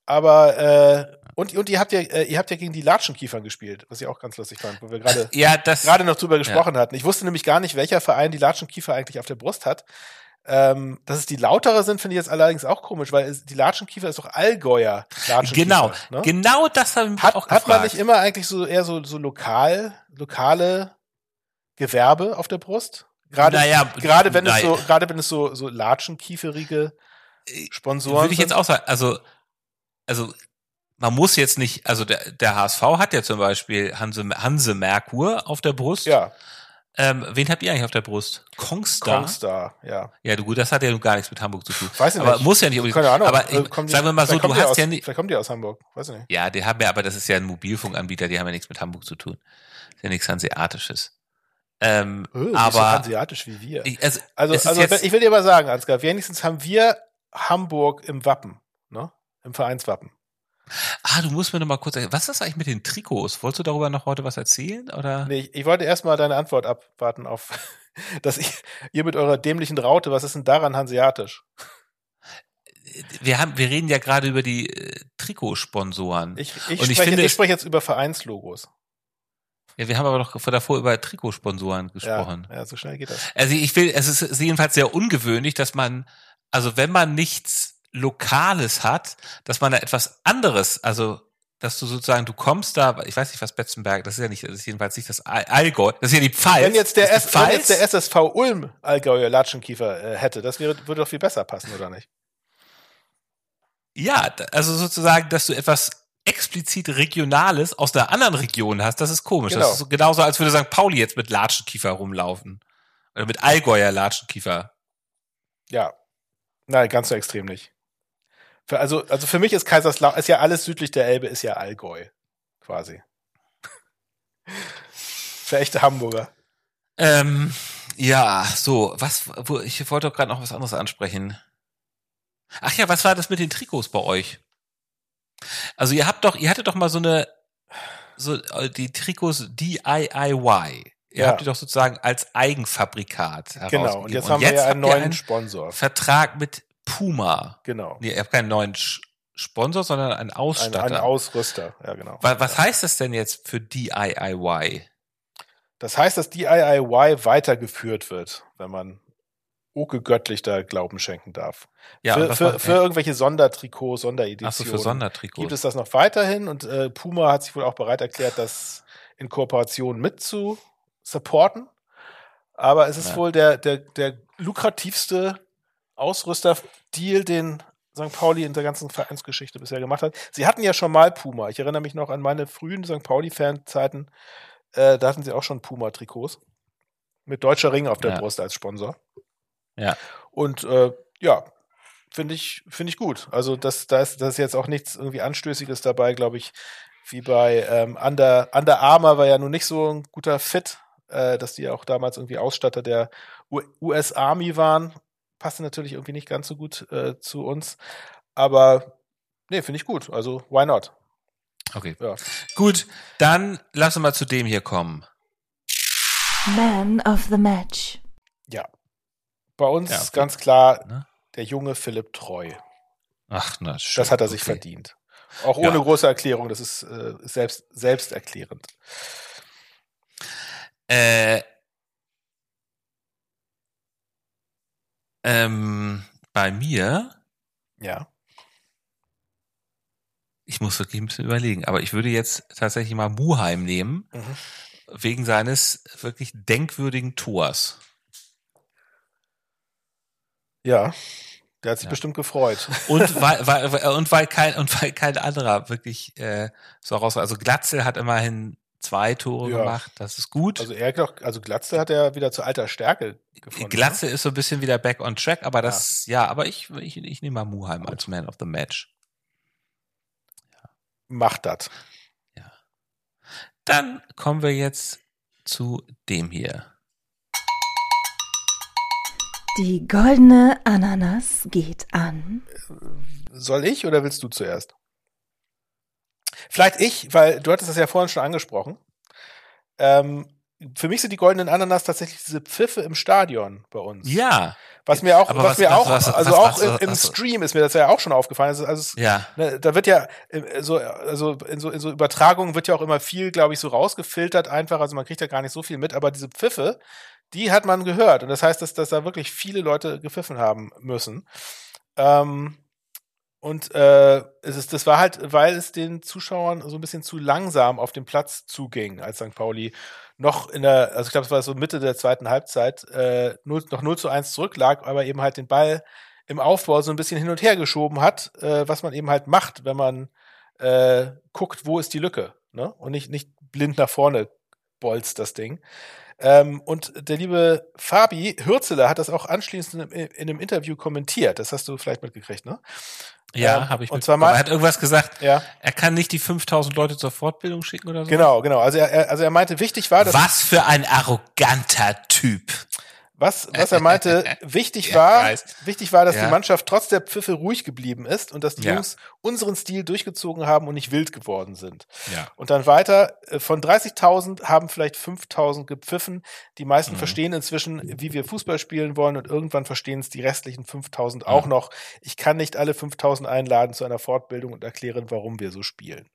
aber äh, und, und ihr habt ja äh, ihr habt ja gegen die Latschenkiefern gespielt, was ich auch ganz lustig fand, wo wir gerade Ja, gerade noch drüber gesprochen hatten. Ich wusste nämlich gar nicht, welcher Verein die Latschenkiefer eigentlich auf der Brust hat. Ähm, dass es die lautere sind, finde ich jetzt allerdings auch komisch, weil es, die Latschenkiefer ist doch Allgäuer Latschenkiefer. genau, ne? genau das habe ich Hat, auch hat man gefragt. nicht immer eigentlich so eher so, so lokal, lokale Gewerbe auf der Brust? Gerade, Naja, gerade wenn es nein. so, gerade wenn es so, so latschenkieferige Sponsoren Würde ich jetzt auch sagen, also, also, man muss jetzt nicht, also der, der HSV hat ja zum Beispiel Hanse, Hanse Merkur auf der Brust. Ja, Ähm, wen habt ihr eigentlich auf der Brust? Kongstar? Kongstar, ja. Ja, du, gut, das hat ja nun gar nichts mit Hamburg zu tun. Weiß ich aber nicht. muss ja nicht unbedingt. Keine Ahnung. Aber äh, ich, kommen die- sagen wir mal so, du hast aus, ja nicht. Vielleicht kommen die aus Hamburg, weiß ich nicht. Ja, die haben ja, aber das ist ja ein Mobilfunkanbieter, die haben ja nichts mit Hamburg zu tun. Ist ja nichts Hanseatisches. Ähm, Oh, nicht so aber hanseatisch wie wir. ich, also, Also, also jetzt, ich will dir mal sagen, Ansgar, wenigstens haben wir Hamburg im Wappen, ne? Im Vereinswappen. Ah, du musst mir noch mal kurz, was ist das eigentlich mit den Trikots? Wolltest du darüber noch heute was erzählen oder? Nee, ich, ich wollte erstmal deine Antwort abwarten auf, dass ich, ihr mit eurer dämlichen Raute, was ist denn daran hanseatisch? Wir haben, wir reden ja gerade über die äh, Trikotsponsoren. Ich, ich, Und ich spreche, finde ich spreche jetzt über Vereinslogos. ja, wir haben aber noch davor über Trikotsponsoren Ja, gesprochen. ja, so schnell geht das. Also ich will, es ist jedenfalls sehr ungewöhnlich, dass man, also wenn man nichts Lokales hat, dass man da etwas anderes, also dass du sozusagen, du kommst da, ich weiß nicht, was Betzenberg, das ist ja nicht, das ist jedenfalls nicht das All- Allgäu, das ist ja die Pfalz. Wenn jetzt der, S, wenn jetzt der. SSV Ulm Allgäuer Latschenkiefer äh, hätte, das wäre, würde doch viel besser passen, oder nicht? Ja, also sozusagen, dass du etwas explizit Regionales aus einer anderen Region hast, das ist komisch. Genau. Das ist so genauso, als würde St. Pauli jetzt mit Latschenkiefer rumlaufen. Oder mit Allgäuer Latschenkiefer. Ja. Nein, ganz so extrem nicht. Für, also, also für mich ist Kaiserslautern, ist ja alles südlich der Elbe, ist ja Allgäu. Quasi. Für echte Hamburger. Ähm, ja, so, was, wo, ich wollte doch gerade noch was anderes ansprechen. Ach ja, was war das mit den Trikots bei euch? Also ihr habt doch, ihr hattet doch mal so eine, so äh, die Trikots DIY. Ihr Ja. habt die doch sozusagen als Eigenfabrikat Genau. Und jetzt haben wir ja einen neuen Sponsor. Vertrag mit Puma. Genau. Nee, ihr habt keinen neuen Sch- Sponsor, sondern einen Ein, Ausstatter. ein Ausrüster. Ja, genau. was, was heißt das denn jetzt für DIY? Das heißt, dass DIY weitergeführt wird, wenn man Oke göttlich da Glauben schenken darf. Ja, für, für, macht- für irgendwelche Sondertrikots, Ach Sondereditionen. so, für Sondertrikots. gibt es das noch weiterhin und äh, Puma hat sich wohl auch bereit erklärt, das in Kooperation mit zu supporten. Aber es ist Ja. wohl der, der, der lukrativste Ausrüster-Deal, den St. Pauli in der ganzen Vereinsgeschichte bisher gemacht hat. Sie hatten ja schon mal Puma. Ich erinnere mich noch an meine frühen St. Pauli-Fanzeiten. Äh, da hatten sie auch schon Puma-Trikots. Mit deutscher Ring auf der Ja. Brust als Sponsor. Ja. Und äh, ja, finde ich, finde ich gut. Also das, da ist, das ist jetzt auch nichts irgendwie Anstößiges dabei, glaube ich, wie bei ähm, Under, Under Armour war ja nun nicht so ein guter Fit, äh, dass die ja auch damals irgendwie Ausstatter der US Army waren. Passte natürlich irgendwie nicht ganz so gut äh, zu uns. Aber nee, finde ich gut. Also why not? Okay. Ja. Gut, dann lass uns mal zu dem hier kommen. Man of the Match. Ja. Bei uns Ja, okay. ganz klar Ne? der junge Philipp Treu. Ach, na schön. Das hat er sich okay. verdient. Auch Ja. ohne große Erklärung, das ist äh, selbst, selbsterklärend. Äh, ähm, bei mir, Ja. ich muss wirklich ein bisschen überlegen, aber ich würde jetzt tatsächlich mal Muheim nehmen, Mhm. wegen seines wirklich denkwürdigen Tors. Ja. Der hat sich Ja. bestimmt gefreut. Und weil, weil, und weil kein, und weil kein anderer wirklich äh, so raus war. Also Glatzel hat immerhin zwei Tore Ja. gemacht, das ist gut. Also er doch, also Glatze hat er wieder zu alter Stärke gefunden. Glatze ist so ein bisschen wieder back on track, aber das, ja, aber ich, ich, ich nehme mal Muheim als Man of the Match. ne? Macht das. Dann kommen wir jetzt zu dem hier. Die goldene Ananas geht an. Soll ich oder willst du zuerst? Vielleicht ich, weil du hattest das ja vorhin schon angesprochen. Ähm, für mich sind die goldenen Ananas tatsächlich diese Pfiffe im Stadion bei uns. Ja, Was mir auch, was, was- mir was- auch, was- also auch im, im Stream ist mir das ja auch schon aufgefallen. Also, also es, ja, ne, da wird ja so, also in so, in so Übertragungen wird ja auch immer viel, glaube ich, so rausgefiltert einfach. Also man kriegt ja gar nicht so viel mit, aber diese Pfiffe, die hat man gehört. Und das heißt, dass, dass da wirklich viele Leute gepfiffen haben müssen. Ähm, und äh, es ist, das war halt, weil es den Zuschauern so ein bisschen zu langsam auf den Platz zuging, als St. Pauli noch in der, also ich glaube, es war so Mitte der zweiten Halbzeit, äh, 0, noch 0 zu 1 zurücklag, aber eben halt den Ball im Aufbau so ein bisschen hin und her geschoben hat, äh, was man eben halt macht, wenn man äh, guckt, wo ist die Lücke, ne? Und nicht, nicht blind nach vorne bolzt das Ding. Ähm, und der liebe Fabi Hürzeler hat das auch anschließend in, in einem Interview kommentiert. Das hast du vielleicht mitgekriegt, ne? ja, Ähm, habe ich und zwar mal- er hat irgendwas gesagt, Ja, er kann nicht die 5000 Leute zur Fortbildung schicken oder so. genau, genau. Also er, er, also er meinte, wichtig war, dass Was für ein arroganter Typ. Was, was er meinte, wichtig Ja, war, weiß. wichtig war, dass Ja. die Mannschaft trotz der Pfiffe ruhig geblieben ist und dass die Ja. Jungs unseren Stil durchgezogen haben und nicht wild geworden sind. Ja. Und dann weiter, äh, von 30.000 haben vielleicht 5.000 gepfiffen. Die meisten Mhm. verstehen inzwischen, wie wir Fußball spielen wollen und irgendwann verstehen es die restlichen 5.000 auch Mhm. noch. Ich kann nicht alle 5.000 einladen zu einer Fortbildung und erklären, warum wir so spielen.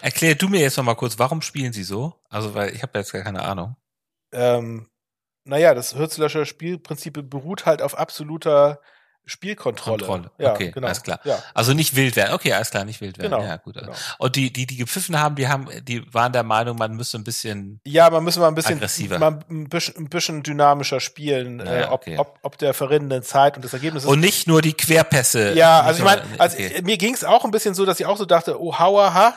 Erklär du mir jetzt noch mal kurz, warum spielen sie so? Also, weil ich habe jetzt gar keine Ahnung. Ähm, naja, das Hürzlöscher Spielprinzip beruht halt auf absoluter Spielkontrolle. Kontrolle. Ja, Okay, genau. alles klar. Ja, Also nicht wild werden. Okay, alles klar, nicht wild werden. genau. Ja, gut. genau. Und die, die, die gepfiffen haben, die haben, die waren der Meinung, man müsste ein bisschen. Ja, man müsste mal ein bisschen, Aggressiver. mal ein bisschen, ein bisschen dynamischer spielen, Ja, äh, ob, okay. ob, ob der verrinnenden Zeit und des Ergebnisses. Und nicht nur die Querpässe. ja, also ich meine, also okay. mir ging es auch ein bisschen so, dass ich auch so dachte, oh, hauaha,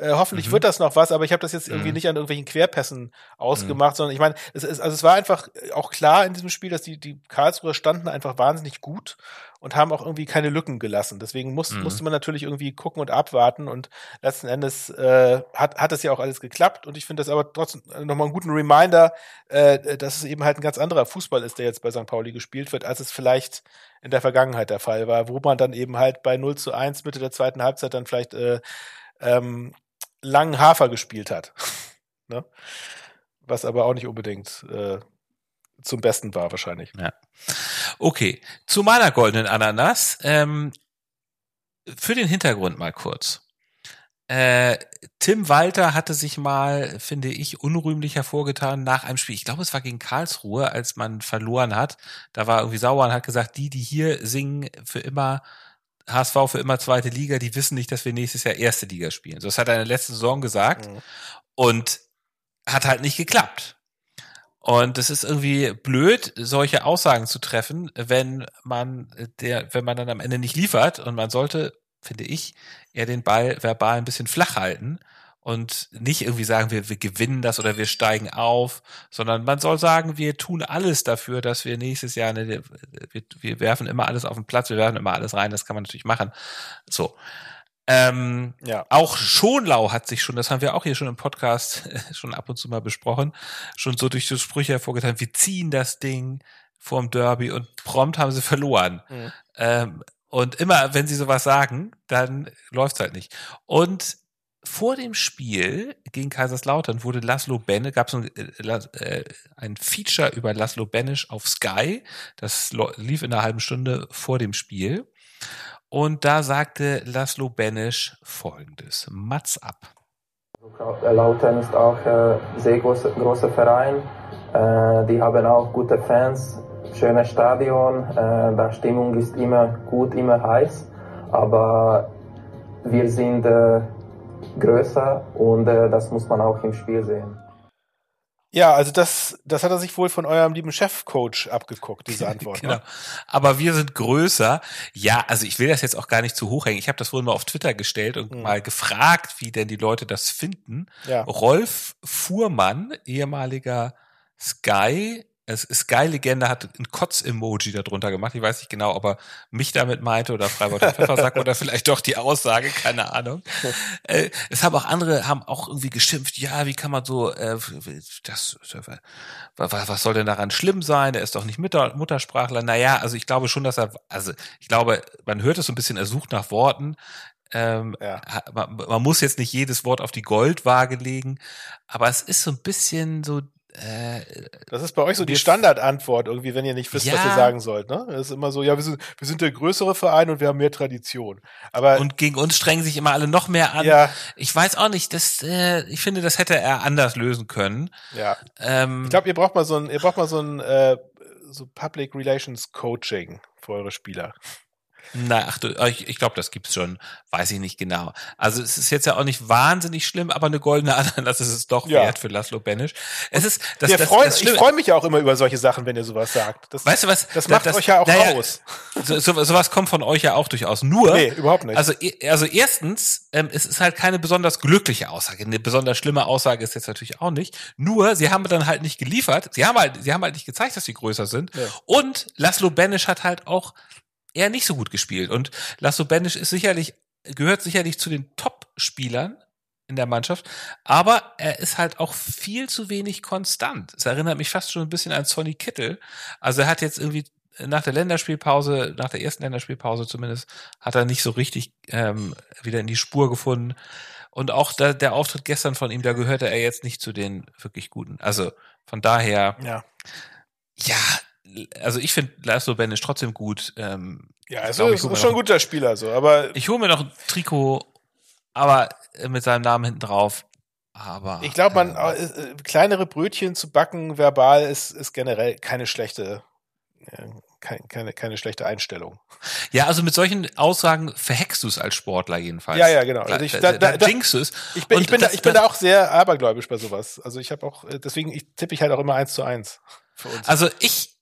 äh, hoffentlich Mhm. wird das noch was, aber ich habe das jetzt irgendwie Mhm. nicht an irgendwelchen Querpässen ausgemacht, sondern ich meine, es ist, also es war einfach auch klar in diesem Spiel, dass die, die Karlsruher standen einfach wahnsinnig gut und haben auch irgendwie keine Lücken gelassen. Deswegen muss, Mhm. musste man natürlich irgendwie gucken und abwarten und letzten Endes äh, hat, hat es ja auch alles geklappt und ich finde das aber trotzdem nochmal einen guten Reminder, äh, dass es eben halt ein ganz anderer Fußball ist, der jetzt bei St. Pauli gespielt wird, als es vielleicht in der Vergangenheit der Fall war, wo man dann eben halt bei 0 zu 1 Mitte der zweiten Halbzeit dann vielleicht äh, ähm, langen Hafer gespielt hat. ne? Was aber auch nicht unbedingt äh, zum Besten war wahrscheinlich. Okay, zu meiner goldenen Ananas. Ähm, für den Hintergrund mal kurz. Äh, Tim Walter hatte sich mal, finde ich, unrühmlich hervorgetan nach einem Spiel. Ich glaube, es war gegen Karlsruhe, als man verloren hat. Da war irgendwie sauer und hat gesagt, die, die hier singen, für immer HSV für immer zweite Liga, die wissen nicht, dass wir nächstes Jahr erste Liga spielen. So, das hat er in der letzten Saison gesagt Mhm. und hat halt nicht geklappt. Und es ist irgendwie blöd, solche Aussagen zu treffen, wenn man der, wenn man dann am Ende nicht liefert und man sollte, finde ich, eher den Ball verbal ein bisschen flach halten und nicht irgendwie sagen, wir, wir gewinnen das oder wir steigen auf, sondern man soll sagen, wir tun alles dafür, dass wir nächstes Jahr, eine, wir, wir werfen immer alles auf den Platz, wir werfen immer alles rein, das kann man natürlich machen. So. Ähm, ja. Auch Schonlau hat sich schon, das haben wir auch hier schon im Podcast schon ab und zu mal besprochen, schon so durch so Sprüche hervorgetan, wir ziehen das Ding vorm Derby und prompt haben sie verloren. Mhm. Ähm, und immer, wenn sie sowas sagen, dann läuft's halt nicht. Und vor dem Spiel gegen Kaiserslautern wurde Laszlo Benne, gab es ein, äh, ein Feature über Laszlo Benisch auf Sky. Das lief in einer halben Stunde vor dem Spiel. Und da sagte Laszlo Benisch folgendes. Mats ab. Lautern ist auch ein äh, sehr großer, großer Verein. Äh, die haben auch gute Fans, schönes Stadion. Äh, die Stimmung ist immer gut, immer heiß. Aber wir sind größer und das muss man auch im Spiel sehen. Ja, also das, das hat er sich wohl von eurem lieben Chefcoach abgeguckt, diese Antwort. genau. Ne? Aber wir sind größer. Ja, also ich will das jetzt auch gar nicht zu hoch hängen. Ich habe das wohl mal auf Twitter gestellt und mhm. mal gefragt, wie denn die Leute das finden. Ja. Rolf Fuhrmann, ehemaliger Sky Sky-Legende hat ein Kotz-Emoji darunter gemacht. Ich weiß nicht genau, ob er mich damit meinte oder Freiburg Pfeffersack oder vielleicht doch die Aussage, keine Ahnung. äh, es haben auch andere, haben auch irgendwie geschimpft, ja, wie kann man so, äh, das, was, was soll denn daran schlimm sein? Er ist doch nicht Mutter, Muttersprachler. Naja, also ich glaube schon, dass er, also ich glaube, man hört es so ein bisschen, er sucht nach Worten. Ähm, ja. man, man muss jetzt nicht jedes Wort auf die Goldwaage legen, aber es ist so ein bisschen so äh, das ist bei euch so die Standardantwort irgendwie, wenn ihr nicht wisst, ja. was ihr sagen sollt. Ne? Das ist immer so, ja, wir sind, wir sind der größere Verein und wir haben mehr Tradition. Aber und gegen uns strengen sich immer alle noch mehr an. Ja. Ich weiß auch nicht, das, äh, ich finde, das hätte er anders lösen können. Ja. Ähm, ich glaube, ihr braucht mal so ein, ihr braucht mal so ein äh, so Public Relations Coaching für eure Spieler. Na, ach du, ich, ich glaube, das gibt's schon. Weiß ich nicht genau. Also es ist jetzt ja auch nicht wahnsinnig schlimm, aber eine goldene Ananas ist es doch ja. wert für Laszlo Benisch. Es ist, das, das, freu, das ich freue mich ja auch immer über solche Sachen, wenn ihr sowas sagt. Das, weißt du was? Das macht das, euch ja auch naja, aus. So, so, sowas kommt von euch ja auch durchaus. Nur, nee, überhaupt nicht. Also, also erstens, ähm, es ist halt keine besonders glückliche Aussage. Eine besonders schlimme Aussage ist jetzt natürlich auch nicht. Nur, sie haben dann halt nicht geliefert. Sie haben halt, sie haben halt nicht gezeigt, dass sie größer sind. Ja. Und Laszlo Benisch hat halt auch eher nicht so gut gespielt. Und Lasso Benisch ist sicherlich, gehört sicherlich zu den Top-Spielern in der Mannschaft, aber er ist halt auch viel zu wenig konstant. Es erinnert mich fast schon ein bisschen an Sonny Kittel. Also er hat jetzt irgendwie nach der Länderspielpause, nach der ersten Länderspielpause zumindest, hat er nicht so richtig ähm, wieder in die Spur gefunden. Und auch da, der Auftritt gestern von ihm, da gehörte er jetzt nicht zu den wirklich guten. Also von daher, ja, ja also ich finde Laszlo Ben ist trotzdem gut. Ähm, ja, also glaub, ist, ist schon ein guter Spieler, so, aber. Ich hole mir noch ein Trikot, aber mit seinem Namen hinten drauf. Aber. Ich glaube, man, äh, äh, kleinere Brötchen zu backen verbal ist, ist generell keine schlechte, äh, keine, keine, keine schlechte Einstellung. Ja, also mit solchen Aussagen verhext du es als Sportler jedenfalls. Ja, ja, genau. Also ich, da, da, da, jinx es. Ich bin, ich bin, das, da, ich bin da auch sehr abergläubisch bei sowas. Also ich habe auch, deswegen ich, tippe ich halt auch immer eins zu eins. Also ich,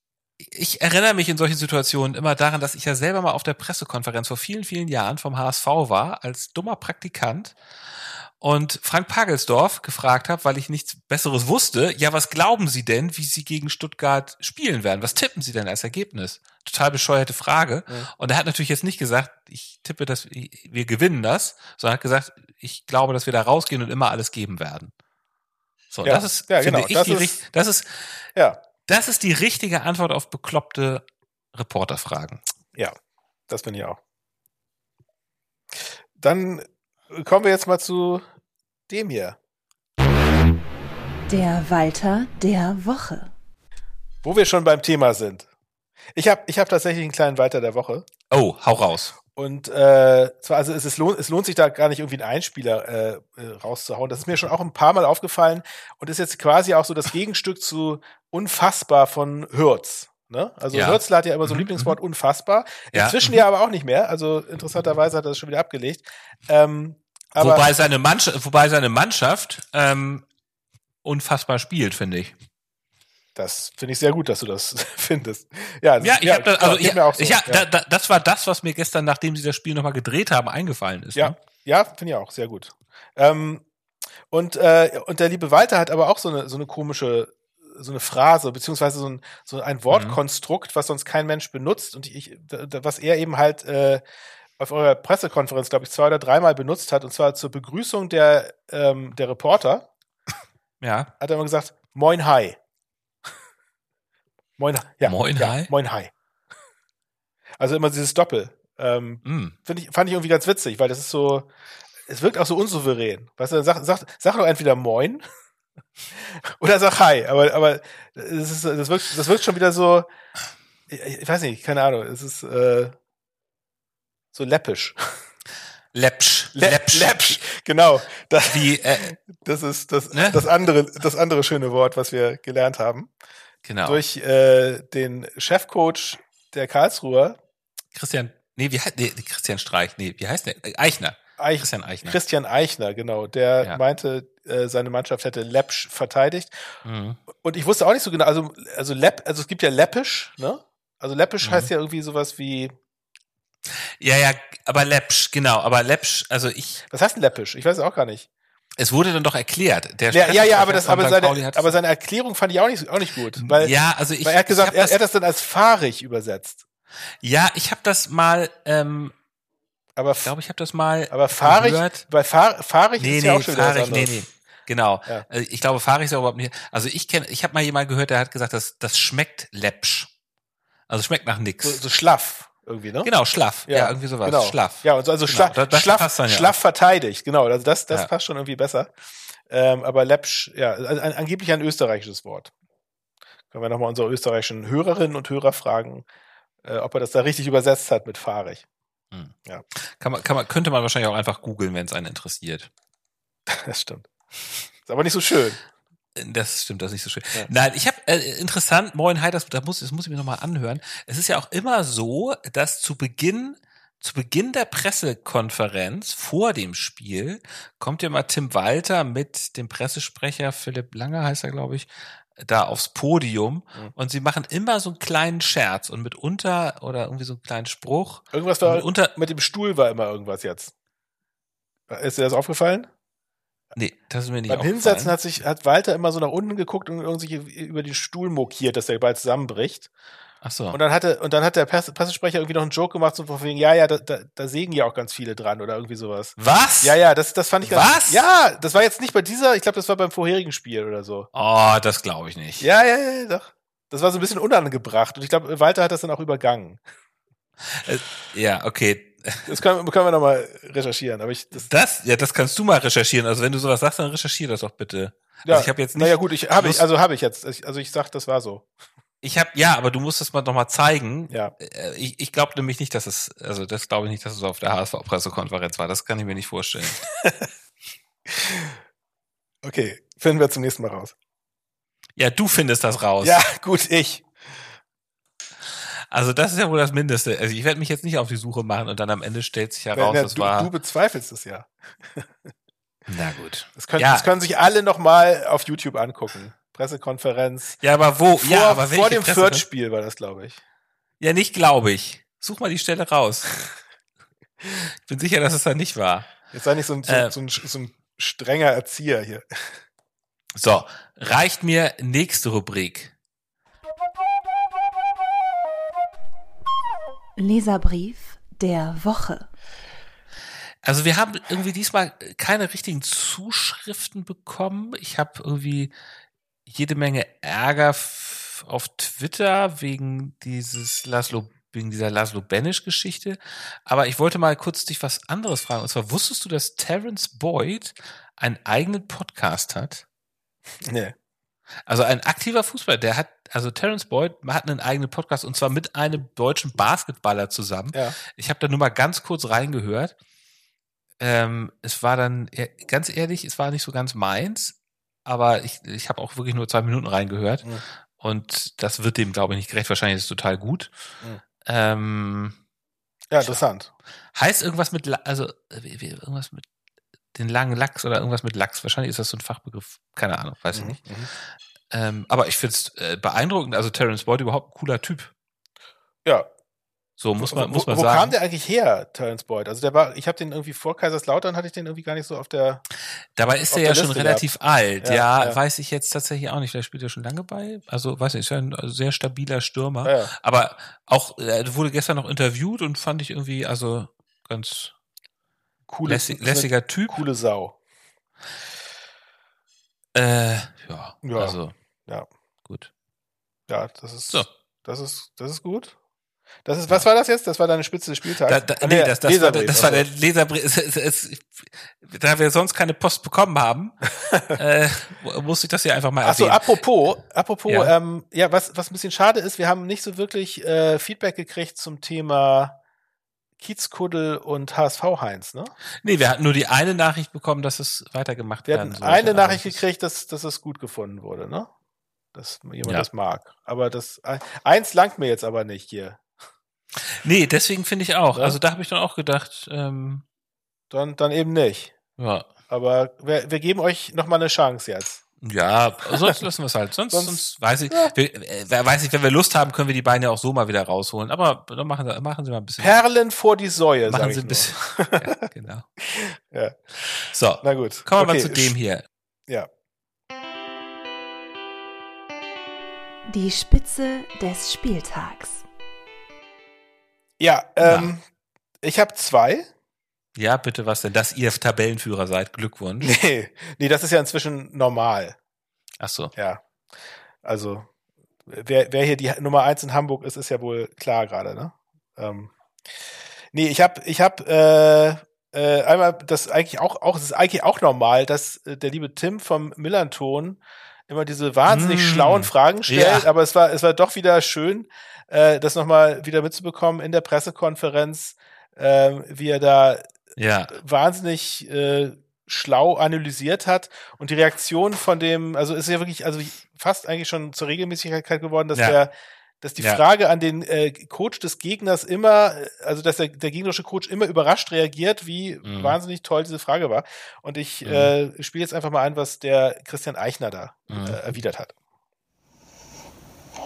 ich erinnere mich in solchen Situationen immer daran, dass ich ja selber mal auf der Pressekonferenz vor vielen, vielen Jahren vom HSV war, als dummer Praktikant und Frank Pagelsdorf gefragt habe, weil ich nichts Besseres wusste, ja, was glauben Sie denn, wie Sie gegen Stuttgart spielen werden? Was tippen Sie denn als Ergebnis? Total bescheuerte Frage. Ja. Und er hat natürlich jetzt nicht gesagt, ich tippe, dass wir gewinnen das, sondern hat gesagt, ich glaube, dass wir da rausgehen und immer alles geben werden. So, ja, das ist, ja, genau. finde ich, das, ist, das ist, ja. Das ist die richtige Antwort auf bekloppte Reporterfragen. Ja, das bin ich auch. Dann kommen wir jetzt mal zu dem hier. Der Walter der Woche. Wo wir schon beim Thema sind. Ich habe ich hab tatsächlich einen kleinen Walter der Woche. Oh, hau raus. Und äh, zwar, also es, ist, lohnt, es lohnt sich da gar nicht irgendwie einen Einspieler äh, äh, rauszuhauen. Das ist mir schon auch ein paar Mal aufgefallen und ist jetzt quasi auch so das Gegenstück zu unfassbar von Hürz. Ne? Also ja. Hürzler hat ja immer so ein mhm, Lieblingswort mhm. unfassbar. Inzwischen ja. ja aber auch nicht mehr. Also interessanterweise hat er das schon wieder abgelegt. Ähm, aber wobei seine Mannschaft, wobei seine Mannschaft ähm, unfassbar spielt, finde ich. Das finde ich sehr gut, dass du das findest. Ja, Ja, ich hab das, also geht ich, so. ja, Da, da, das war das, was mir gestern, nachdem sie das Spiel nochmal gedreht haben, eingefallen ist. Ja, Ne? ja, finde ich auch, sehr gut. Ähm, und, äh, und der liebe Walter hat aber auch so eine, so eine komische, so eine Phrase, beziehungsweise so ein, so ein Wortkonstrukt, was sonst kein Mensch benutzt und ich, was er eben halt äh, auf eurer Pressekonferenz, glaube ich, zwei oder dreimal benutzt hat, und zwar zur Begrüßung der, ähm, der Reporter, ja. hat er immer gesagt, Moin Hi. Moin, ja, Moin ja, Hi? Moin Hi. Also immer dieses Doppel. Ähm, Mm. Find ich, fand ich irgendwie ganz witzig, weil das ist so, es wirkt auch so unsouverän. Weißt du, sag, sag, sag doch entweder Moin oder sag Hi, aber, aber das, ist, das, wirkt, das wirkt schon wieder so, ich, ich weiß nicht, keine Ahnung, es ist äh, so läppisch. Läppsch. Lä- Läppsch. Läppsch, genau. Das, Wie, äh, das ist das, Ne? das, andere, das andere schöne Wort, was wir gelernt haben. Genau. Durch äh, den Chefcoach der Karlsruher, Christian, nee, wie heißt, nee, Christian Streich, nee, wie heißt der? Äh, Eichner. Eich, Christian Eichner. Christian Eichner, genau, der Ja. meinte, äh, seine Mannschaft hätte Läppsch verteidigt. Mhm. Und ich wusste auch nicht so genau, also, also Läpp, also es gibt ja Läppisch, ne? Also Läppisch Mhm. heißt ja irgendwie sowas wie, Ja, ja, aber Läppsch, genau, aber Läppsch, also ich, was heißt denn Läppisch? Ich weiß es auch gar nicht. Es wurde dann doch erklärt. Der Ja, ja, ja, aber das, aber seine, aber seine Erklärung fand ich auch nicht, auch nicht gut, weil, ja, also ich, weil er hat gesagt, er, das, er hat das dann als fahrig übersetzt. ja, ich habe das mal, ähm, Aber, ich glaube, ich habe das mal aber fahrig, gehört. weil fahr, fahrig Nee, ist ja auch nee, schon wieder was fahrig, nee, nee. Genau. Ja. Also Ich glaube, fahrig ist ja überhaupt nicht. Also ich kenne, ich habe mal jemand gehört, der hat gesagt, das, das schmeckt läppsch. Also schmeckt nach nix. So, so schlaff irgendwie, ne? Genau, schlaff. Ja, irgendwie sowas. Genau. Schlaff. Ja, und so- also Genau, schlaff, das- schlaff, dann ja schlaff verteidigt, genau. Also das, das Ja. passt schon irgendwie besser. Ähm, aber Läppsch, ja, also ein, angeblich ein österreichisches Wort. Können wir nochmal unsere österreichischen Hörerinnen und Hörer fragen, äh, ob er das da richtig übersetzt hat mit fahrig. Kann man, kann man, könnte man wahrscheinlich auch einfach googeln, wenn es einen interessiert. Das stimmt. Ist aber nicht so schön. Das stimmt, das ist nicht so schön. Ja. Nein, ich habe äh, interessant, Moin Hi, das, da muss, das muss ich mir nochmal anhören. Es ist ja auch immer so, dass zu Beginn, zu Beginn der Pressekonferenz vor dem Spiel kommt ja mal Tim Walter mit dem Pressesprecher Philipp Langer, heißt er, glaube ich, da aufs Podium Mhm. und sie machen immer so einen kleinen Scherz und mitunter oder irgendwie so einen kleinen Spruch. Irgendwas Und war, mitunter, mit dem Stuhl war immer irgendwas jetzt. Ist dir das aufgefallen? Nee, das ist mir nicht Beim. Hinsetzen hat sich, hat Walter immer so nach unten geguckt und irgendwie über den Stuhl mokiert, dass der bald zusammenbricht. Ach so. Und dann hatte, und dann hat der Presse, Pressesprecher irgendwie noch einen Joke gemacht, so von wegen, ja, ja, da, da, da sägen ja auch ganz viele dran oder irgendwie sowas. Was? Ja, ja, das, das fand ich ganz. Was? Ja, das war jetzt nicht bei dieser, ich glaube, das war beim vorherigen Spiel oder so. Oh, das glaube ich nicht. Ja, ja, ja, doch. Das war so ein bisschen unangebracht und ich glaube, Walter hat das dann auch übergangen. Ja, okay. Das können, können wir nochmal recherchieren, aber ich, das, Das, ja, das kannst du mal recherchieren. Also wenn du sowas sagst, dann recherchier das doch bitte. ja, also ich habe jetzt nicht. naja, gut, ich habe ich, also habe ich jetzt, also ich sag, das war so. Ich habe ja, aber du musst es mal noch mal zeigen. Ja. Äh, Ich, ich glaube nämlich nicht, dass es, also das glaube ich nicht, dass es auf der HSV-Pressekonferenz war. Das kann ich mir nicht vorstellen. Okay, finden wir zum nächsten Mal raus. Ja, du findest das raus. Ja, gut, ich. Also das ist ja wohl das Mindeste. Also ich werde mich jetzt nicht auf die Suche machen und dann am Ende stellt sich heraus, Na, das du, war. du bezweifelst es ja. na gut. Das können, Ja. das können sich alle nochmal auf YouTube angucken. Pressekonferenz. Ja, aber wo? Vor, ja, aber vor dem Fürth-Spiel war das, glaube ich. Ja, nicht glaube ich. Such mal die Stelle raus. ich bin sicher, dass es da nicht war. Jetzt sei nicht so ein, so, Äh. so, ein, so ein strenger Erzieher hier. So, reicht mir nächste Rubrik. Leserbrief der Woche. Also wir haben irgendwie diesmal keine richtigen Zuschriften bekommen. Ich habe irgendwie jede Menge Ärger auf Twitter wegen dieses Laszlo, wegen dieser Laszlo Benisch-Geschichte. Aber ich wollte mal kurz dich was anderes fragen. Und zwar wusstest du, dass Terence Boyd einen eigenen Podcast hat? Nee. Also ein aktiver Fußballer, der hat, also Terence Boyd hat einen eigenen Podcast und zwar mit einem deutschen Basketballer zusammen. Ja. Ich habe da nur mal ganz kurz reingehört. Ähm, es war dann, ja, ganz ehrlich, es war nicht so ganz meins, aber ich, ich habe auch wirklich nur zwei Minuten reingehört Mhm. und das wird dem, glaube ich, nicht gerecht. Wahrscheinlich ist es total gut. Mhm. Ähm, Ja, interessant. heißt irgendwas mit, also äh, irgendwas mit den langen Lachs oder irgendwas mit Lachs. Wahrscheinlich ist das so ein Fachbegriff. Keine Ahnung, weiß ich Mhm, nicht. mhm. Ähm, aber ich finde es äh, beeindruckend. Also Terence Boyd überhaupt ein cooler Typ. Ja. So muss man, wo, muss man wo sagen. kam der eigentlich her, Terence Boyd? Also der war, ich habe den irgendwie vor Kaiserslautern, hatte ich den irgendwie gar nicht so auf der. Dabei ist er ja der schon Liste relativ alt. Ja, Ja, ja. weiß ich jetzt tatsächlich auch nicht. Vielleicht spielt er schon lange bei. Also weiß nicht, ist ja ein sehr stabiler Stürmer. Ja. Aber auch, er wurde gestern noch interviewt und fand ich irgendwie, also ganz Coole, lässig, lässiger Typ. coole Sau. Äh, ja, Ja. also Ja. gut. Ja, das ist, So. das ist, das ist gut. Das ist, was war das jetzt? Das war deine Spitze des Spieltags? Da, da, Ah, nee, der das, das, war, der- Leserbrief, das war der also. Leserbrief. Es, es, es, da wir sonst keine Post bekommen haben, äh, musste ich das hier einfach mal Ach erwähnen. apropos, apropos, Ja. ja, ähm, ja was, was ein bisschen schade ist, wir haben nicht so wirklich äh, Feedback gekriegt zum Thema Kiezkuddel und HSV Heinz, ne? nee, wir hatten nur die eine Nachricht bekommen, dass es weitergemacht Wir werden hatten sollte. eine aber Nachricht ist- gekriegt, dass, dass es gut gefunden wurde, ne? Dass jemand Ja. das mag. Aber das eins langt mir jetzt aber nicht hier. Nee, deswegen finde ich auch. Ja. Also da habe ich dann auch gedacht, ähm, Dann, dann eben nicht. ja, Aber wir, wir geben euch noch mal eine Chance jetzt. Ja, sonst lassen wir es halt. Sonst, Sonst- sonst, weiß ich, wir, äh, weiß ich, wenn wir Lust haben, können wir die Beine ja auch so mal wieder rausholen. Aber dann machen, Sie- machen Sie mal ein bisschen. Perlen vor die Säue, machen Sie ein nur. bisschen. ja, genau. Ja. So, Na gut. kommen wir mal Okay, zu dem hier. Ja. Die Spitze des Spieltags. Ja, ähm, ich habe zwei. Ja, bitte, was denn? Dass ihr Tabellenführer seid. Glückwunsch. Nee, nee, das ist ja inzwischen normal. Ach so. Ja. Also, wer, wer hier die Nummer eins in Hamburg ist, ist ja wohl klar gerade, ne? Ähm, nee, ich habe ich hab, äh, äh, einmal das eigentlich auch, auch, es ist eigentlich auch normal, dass äh, der liebe Tim vom Millanton immer diese wahnsinnig Mm. schlauen Fragen stellt, Ja. aber es war, es war doch wieder schön, äh, das nochmal wieder mitzubekommen in der Pressekonferenz, äh, wie er da Ja. wahnsinnig äh, schlau analysiert hat und die Reaktion von dem, also ist ja wirklich, also fast eigentlich schon zur Regelmäßigkeit geworden, dass Ja. der, dass die Ja. Frage an den äh, Coach des Gegners immer, äh, also dass der, der gegnerische Coach immer überrascht reagiert, wie Mhm. wahnsinnig toll diese Frage war. Und ich Mhm. äh, spiele jetzt einfach mal ein, was der Christian Eichner da Mhm. äh, erwidert hat.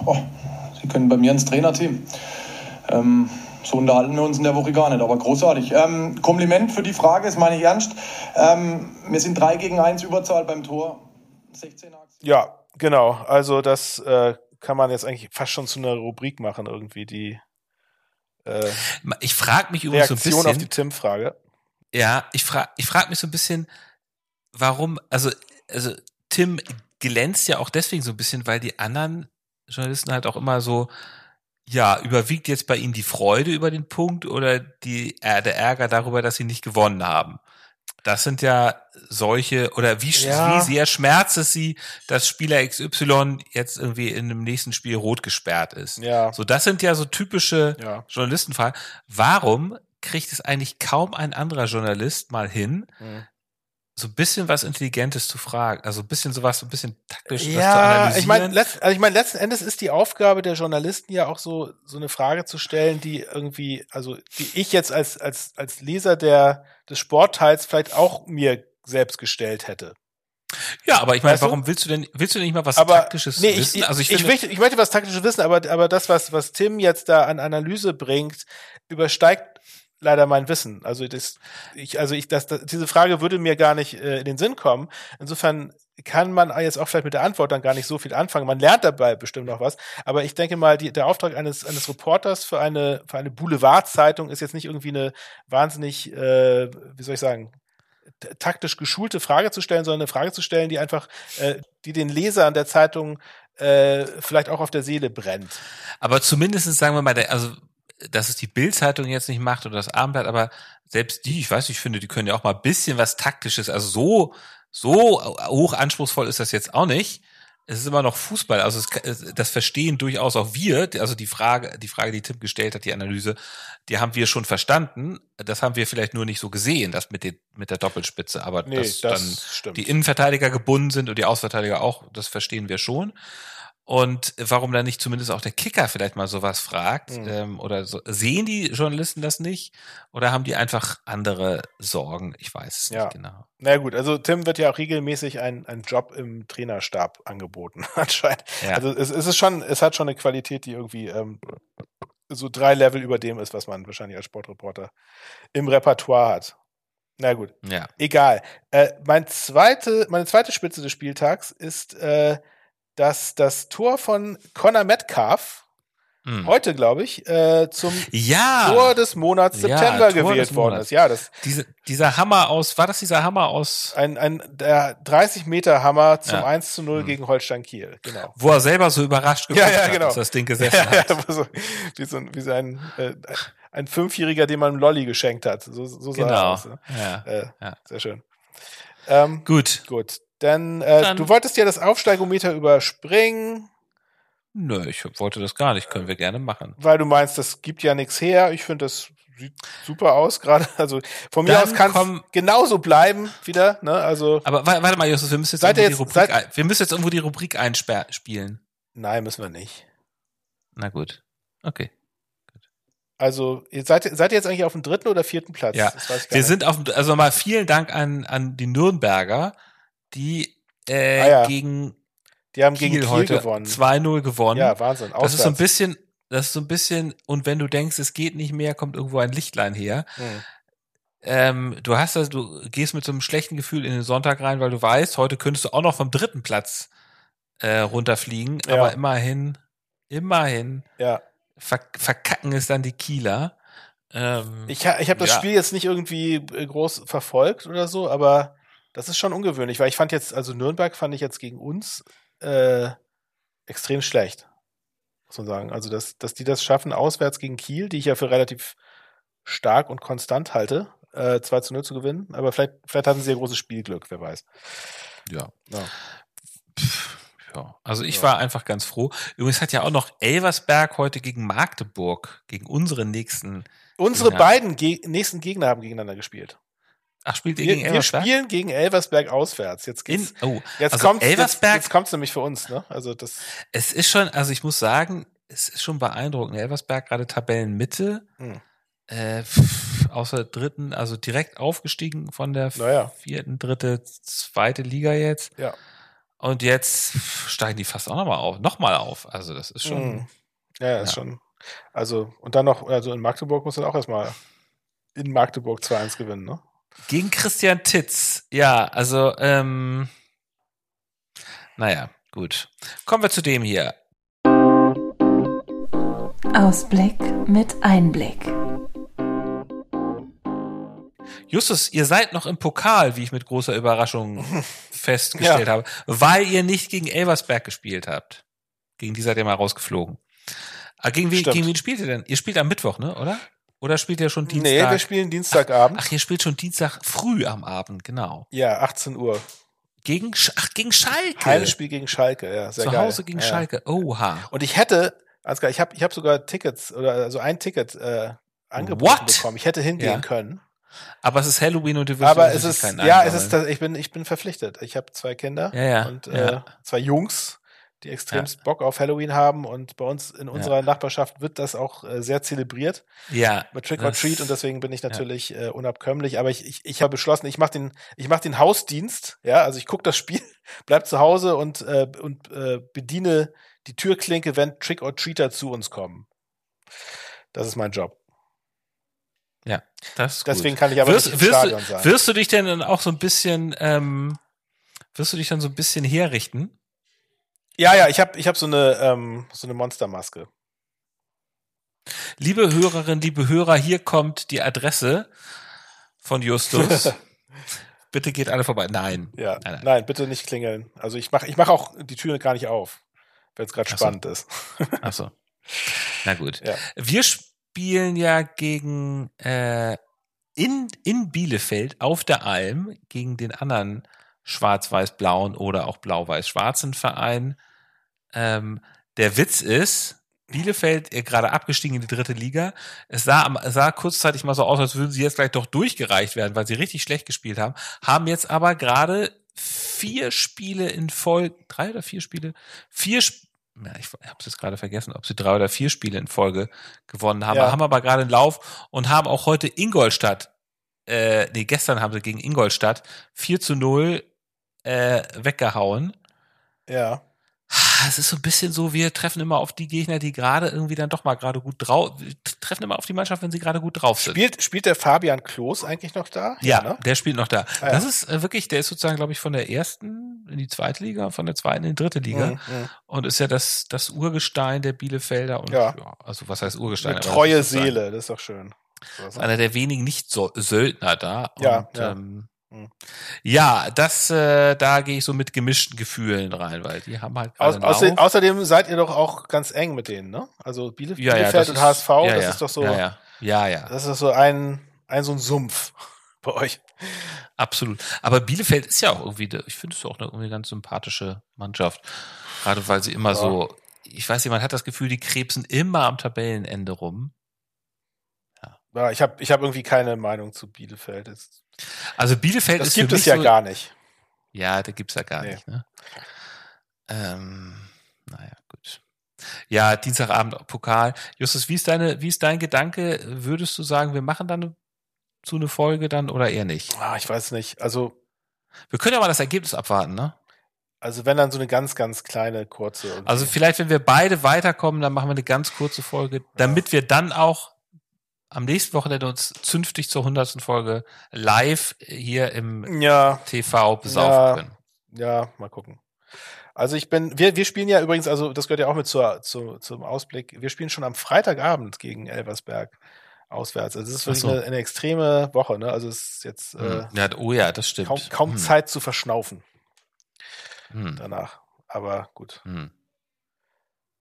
Oh, Sie können bei mir ins Trainerteam. Ähm, so unterhalten wir uns in der Woche gar nicht, aber großartig. Ähm, Kompliment für die Frage, ist meine ich ernst. Ähm, wir sind 3 gegen 1 Überzahl beim Tor. 16 Achsen. Ja, genau. Also das äh, kann man jetzt eigentlich fast schon zu einer Rubrik machen, irgendwie die äh, Ich frage mich übrigens so ein Reaktion auf die bisschen. Tim-Frage. Ja, ich frage ich frag mich so ein bisschen, warum, also, also Tim glänzt ja auch deswegen so ein bisschen, weil die anderen Journalisten halt auch immer so, ja, überwiegt jetzt bei ihnen die Freude über den Punkt oder die, äh, der Ärger darüber, dass sie nicht gewonnen haben. Das sind ja solche, oder wie, Ja. wie sehr schmerzt es sie, dass Spieler XY jetzt irgendwie in einem nächsten Spiel rot gesperrt ist. Ja. So, das sind ja so typische Ja. Journalistenfragen. Warum kriegt es eigentlich kaum ein anderer Journalist mal hin, Mhm. So ein bisschen was Intelligentes zu fragen? Also ein bisschen sowas, so ein bisschen taktisch was zu Ja, analysieren? ich meine, letzt, also ich meine, letzten Endes ist die Aufgabe der Journalisten ja auch so, so eine Frage zu stellen, die irgendwie, also die ich jetzt als, als, als Leser der, des Sportteils vielleicht auch mir selbst gestellt hätte. ja, aber ich meine, Weißt du? warum willst du denn, willst du nicht mal was Aber Taktisches nee, wissen? ich, also ich, ich, möchte, ich möchte was Taktisches wissen, aber, aber das, was, was Tim jetzt da an Analyse bringt, übersteigt leider mein Wissen. Also das, ich, also ich, das, das, diese Frage würde mir gar nicht äh, in den Sinn kommen. Insofern kann man jetzt auch vielleicht mit der Antwort dann gar nicht so viel anfangen. Man lernt dabei bestimmt noch was. Aber ich denke mal, die, der Auftrag eines, eines Reporters für eine, für eine Boulevardzeitung ist jetzt nicht irgendwie eine wahnsinnig, äh, wie soll ich sagen, taktisch geschulte Frage zu stellen, sondern eine Frage zu stellen, die einfach, äh, die den Lesern der Zeitung äh, vielleicht auch auf der Seele brennt. aber zumindest sagen wir mal, also dass es die Bildzeitung jetzt nicht macht oder das Abendblatt, aber selbst die, ich weiß, nicht, ich finde, die können ja auch mal ein bisschen was Taktisches, also so, so hoch anspruchsvoll ist das jetzt auch nicht. Es ist immer noch Fußball, also es- das verstehen durchaus auch wir. Also die Frage, die Frage, die Tim gestellt hat, die Analyse, die haben wir schon verstanden. Das haben wir vielleicht nur nicht so gesehen, das mit, den, mit der Doppelspitze. Aber Nee, dass das dann stimmt. die Innenverteidiger gebunden sind und die Außenverteidiger auch, das verstehen wir schon. Und warum dann nicht zumindest auch der Kicker vielleicht mal sowas fragt? Mhm. Ähm, oder so. Sehen die Journalisten das nicht? Oder haben die einfach andere Sorgen? Ich weiß es Ja. nicht genau. Na gut, also Tim wird ja auch regelmäßig ein, ein Job im Trainerstab angeboten, anscheinend. Ja. Also es, es ist schon, es hat schon eine Qualität, die irgendwie ähm, so drei Level über dem ist, was man wahrscheinlich als Sportreporter im Repertoire hat. Na gut, ja. egal. Äh, mein zweite, meine zweite Spitze des Spieltags ist, äh, dass das Tor von Connor Metcalf Hm. heute, glaube ich, äh, zum Ja. Tor des Monats Ja, September Tor gewählt worden Monats. ist. Ja, das Diese, dieser Hammer aus, war das dieser Hammer aus, ein, ein der 30 Meter Hammer zum Ja. 1 zu 0 Hm. gegen Holstein Kiel. Genau. wo er selber so überrascht Ja, ja, hat, genau. dass das Ding gesessen Ja, hat. ja, so, wie so, ein- wie so ein, äh, ein Fünfjähriger, dem man einen Lolli geschenkt hat. So, so sah Genau. aus. Ne? Ja. Äh, Ja. Sehr schön. Ähm, Gut. gut. Dann, äh, Dann- du wolltest ja das Aufsteigometer überspringen, Nö, ich wollte das gar nicht. Können wir gerne machen. weil du meinst, das gibt ja nichts her. Ich finde, das sieht super aus gerade. Also von mir Dann aus kann es genauso bleiben wieder. Ne? Also Aber wa- warte mal, Justus, wir müssen jetzt, irgendwo die jetzt- Rubrik, seid- ein, wir müssen jetzt irgendwo die Rubrik einspielen. nein, müssen wir nicht. Na gut. Okay. Also ihr seid, seid ihr jetzt eigentlich auf dem dritten oder vierten Platz? Ja, Das weiß ich gar Wir nicht. sind auf, dem- also mal vielen Dank an, an die Nürnberger, die äh, Ah ja. gegen Die haben Kiel, gegen Kiel heute gewonnen. 2-0 gewonnen. Ja, Wahnsinn. das ist so ein bisschen, das ist so ein bisschen, und wenn du denkst, es geht nicht mehr, kommt irgendwo ein Lichtlein her. Hm. Ähm, du hast das, du gehst mit so einem schlechten Gefühl in den Sonntag rein, weil du weißt, heute könntest du auch noch vom dritten Platz äh, runterfliegen, Ja. aber immerhin, immerhin Ja. verk verkacken es dann die Kieler. Ähm, Ich, ha- ich habe das Ja. Spiel jetzt nicht irgendwie äh, groß verfolgt oder so, aber das ist schon ungewöhnlich, weil ich fand jetzt, also Nürnberg fand ich jetzt gegen uns äh, extrem schlecht, muss man sagen. Also, dass, dass die das schaffen, auswärts gegen Kiel, die ich ja für relativ stark und konstant halte, äh, 2 zu 0 zu gewinnen. Aber vielleicht, vielleicht hatten sie ja großes Spielglück, wer weiß. ja. Ja. Ja, also ich Ja. war einfach ganz froh. Übrigens hat ja auch noch Elversberg heute gegen Magdeburg, gegen unseren nächsten. Unsere Ja. beiden Ge nächsten Gegner haben gegeneinander gespielt. Ach, spielt ihr Wir, gegen wir Elversberg? spielen gegen Elversberg auswärts. Jetzt In, geht's, oh, jetzt also kommt's, jetzt, Elversberg, jetzt kommt's nämlich für uns, ne? Also das, es ist schon, also ich muss sagen, es ist schon beeindruckend. Elversberg gerade Tabellenmitte, Hm. äh, außer dritten, also direkt aufgestiegen von der Naja. vierten, dritte, zweite Liga jetzt. Ja. Und jetzt steigen die fast auch nochmal auf, nochmal auf. Also das ist schon, Mhm. Ja, ja, ist schon. Also, und dann noch, also in Magdeburg muss dann auch erstmal in Magdeburg 2-1 gewinnen, ne? Gegen Christian Titz. Ja, also, ähm, naja, gut. Kommen wir zu dem hier. Ausblick mit Einblick. Justus, ihr seid noch im Pokal, wie ich mit großer Überraschung festgestellt habe, weil ihr nicht gegen Elversberg gespielt habt. Gegen die seid ihr mal rausgeflogen. Ah, gegen, wen, gegen wen spielt ihr denn? Ihr spielt am Mittwoch, ne, oder? Oder spielt ihr schon Dienstag? Nee, wir spielen Dienstagabend. Ach, ihr spielt schon Dienstag früh am Abend, genau. ja, 18 Uhr. Gegen, ach, gegen Schalke. Heimspiel gegen Schalke, ja, sehr Zu geil. Hause gegen ja. Schalke. Oha. Und ich hätte, Ansgar, ich habe ich hab sogar Tickets oder also ein Ticket äh, angeboten What? bekommen. Ich hätte hingehen Ja. können. Aber es ist Halloween und du wirst Aber es ist, ja, es ist, ich bin, ich bin verpflichtet. Ich habe zwei Kinder Ja, ja, und äh, zwei Jungs, die extremst Bock auf Halloween haben und bei uns in unserer Nachbarschaft wird das auch äh, sehr zelebriert Ja. mit Trick or Treat und deswegen bin ich natürlich äh, unabkömmlich. Aber ich, ich, ich habe beschlossen, ich mache den, ich mache den Hausdienst. Ja, also ich gucke das Spiel, bleib zu Hause und äh, und äh, bediene die Türklinke, wenn Trick or Treater zu uns kommen. Das ist mein Job. Ja, das ist Deswegen gut. kann ich aber wirst, nicht im wirst, Stadion du, sein. wirst du dich denn dann auch so ein bisschen, ähm, wirst du dich dann so ein bisschen herrichten? Ja, ja, ich habe ich hab so eine ähm, so eine Monstermaske. Liebe Hörerinnen, liebe Hörer, hier kommt die Adresse von Justus. Bitte geht alle vorbei. Nein. Ja, Nein, nein, nein. bitte nicht klingeln. Also ich mache ich mach auch die Tür gar nicht auf, wenn es gerade so. spannend ist. Ach so. Na gut. Ja. Wir spielen ja gegen äh, in, in Bielefeld auf der Alm gegen den anderen schwarz-weiß-blauen oder auch blau-weiß-schwarzen Verein. Ähm, der Witz ist, Bielefeld äh, gerade abgestiegen in die dritte Liga. Es sah, am- es sah kurzzeitig mal so aus, als würden sie jetzt gleich doch durchgereicht werden, weil sie richtig schlecht gespielt haben. Haben jetzt aber gerade vier Spiele in Folge, drei oder vier Spiele, vier Sp- ja, ich habe es jetzt gerade vergessen, ob sie drei oder vier Spiele in Folge gewonnen haben, Ja. haben aber gerade einen Lauf und haben auch heute Ingolstadt, äh, nee, gestern haben sie gegen Ingolstadt 4 zu 0 äh, weggehauen. Ja. Es ist so ein bisschen so, wir treffen immer auf die Gegner, die gerade irgendwie dann doch mal gerade gut drauf, treffen immer auf die Mannschaft, wenn sie gerade gut drauf sind. Spielt, spielt der Fabian Klos eigentlich noch da? Ja, ne? der spielt noch da. Ah, ja. Das ist äh, wirklich, der ist sozusagen, glaube ich, von der ersten in die zweite Liga, von der zweiten in die dritte Liga Mhm, mhm. und ist ja das, das Urgestein der Bielefelder und Ja. ja, also was heißt Urgestein? Eine das treue sozusagen- Seele, das ist doch schön. Einer der wenigen Nicht-Söldner da. Ja, und, ja. Ähm, Hm. Ja, das, äh, da gehe ich so mit gemischten Gefühlen rein, weil die haben halt Aus, außer, außerdem seid ihr doch auch ganz eng mit denen, ne? Also Biele, ja, ja, Bielefeld das und ist- HSV, ja, das ja, ist doch so, Ja, ja, ja, ja das ist so ein, ein so ein Sumpf bei euch. absolut. Aber Bielefeld ist ja auch irgendwie, ich finde es auch eine irgendwie ganz sympathische Mannschaft. Gerade weil sie immer Ja. so, ich weiß nicht, man hat das Gefühl, die krebsen immer am Tabellenende rum. Ja, ich habe ich hab irgendwie keine Meinung zu Bielefeld. Das, Also Bielefeld das ist gibt für es ja so, gar nicht. Ja, da gibt's ja gar Nee. nicht, ne? Ähm, naja, gut. Ja, Dienstagabend Pokal. Justus, wie ist deine, wie ist dein Gedanke? Würdest du sagen, wir machen dann so eine Folge dann oder eher nicht? Ah, ich weiß nicht. Also, Wir können ja mal das Ergebnis abwarten, ne? also wenn dann so eine ganz, ganz kleine, kurze. irgendwie. Also vielleicht, wenn wir beide weiterkommen, dann machen wir eine ganz kurze Folge, damit wir dann auch am nächsten Wochenende uns zünftig zur hundertsten Folge live hier im ja, TV besaufen Ja. können. ja, mal gucken. Also ich bin, wir, wir spielen ja übrigens, also das gehört ja auch mit zur, zu, zum Ausblick, wir spielen schon am Freitagabend gegen Elversberg auswärts. Also es ist wirklich so. eine, eine extreme Woche, ne? Also es ist jetzt äh, Hm. ja, oh ja, das stimmt. kaum, kaum Hm. Zeit zu verschnaufen Hm. danach. Aber gut. Hm.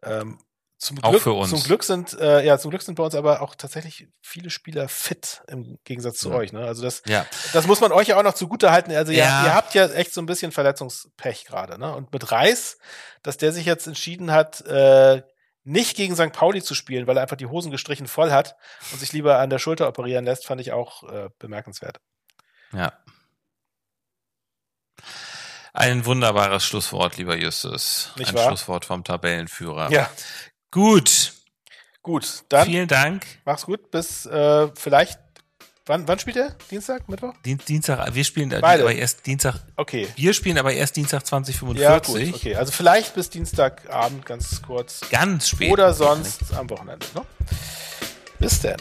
Ähm, zum Auch Glück, für uns. Zum Glück sind, äh, ja, zum Glück sind bei uns aber auch tatsächlich viele Spieler fit im Gegensatz zu Ja. euch. Ne? Also das, Ja, das muss man euch ja auch noch zugute halten. Also Ja. ihr, ihr habt ja echt so ein bisschen Verletzungspech gerade. Ne? Und mit Reis, dass der sich jetzt entschieden hat, äh, nicht gegen St. Pauli zu spielen, weil er einfach die Hosen gestrichen voll hat und sich lieber an der Schulter operieren lässt, fand ich auch äh, bemerkenswert. Ja. Ein wunderbares Schlusswort, lieber Justus. Nicht Ein wahr? Schlusswort vom Tabellenführer. Ja, Gut. gut. Dann Vielen Dank. mach's gut. Bis äh, vielleicht. Wann, wann spielt er? Dienstag? Mittwoch? Dien- Dienstag, wir spielen äh, Beide. aber erst Dienstag, Okay. wir spielen aber erst Dienstag Ja, 2045. gut. Okay. Also vielleicht bis Dienstagabend ganz kurz. Ganz spät. Oder sonst am Wochenende. Ne? Bis denn.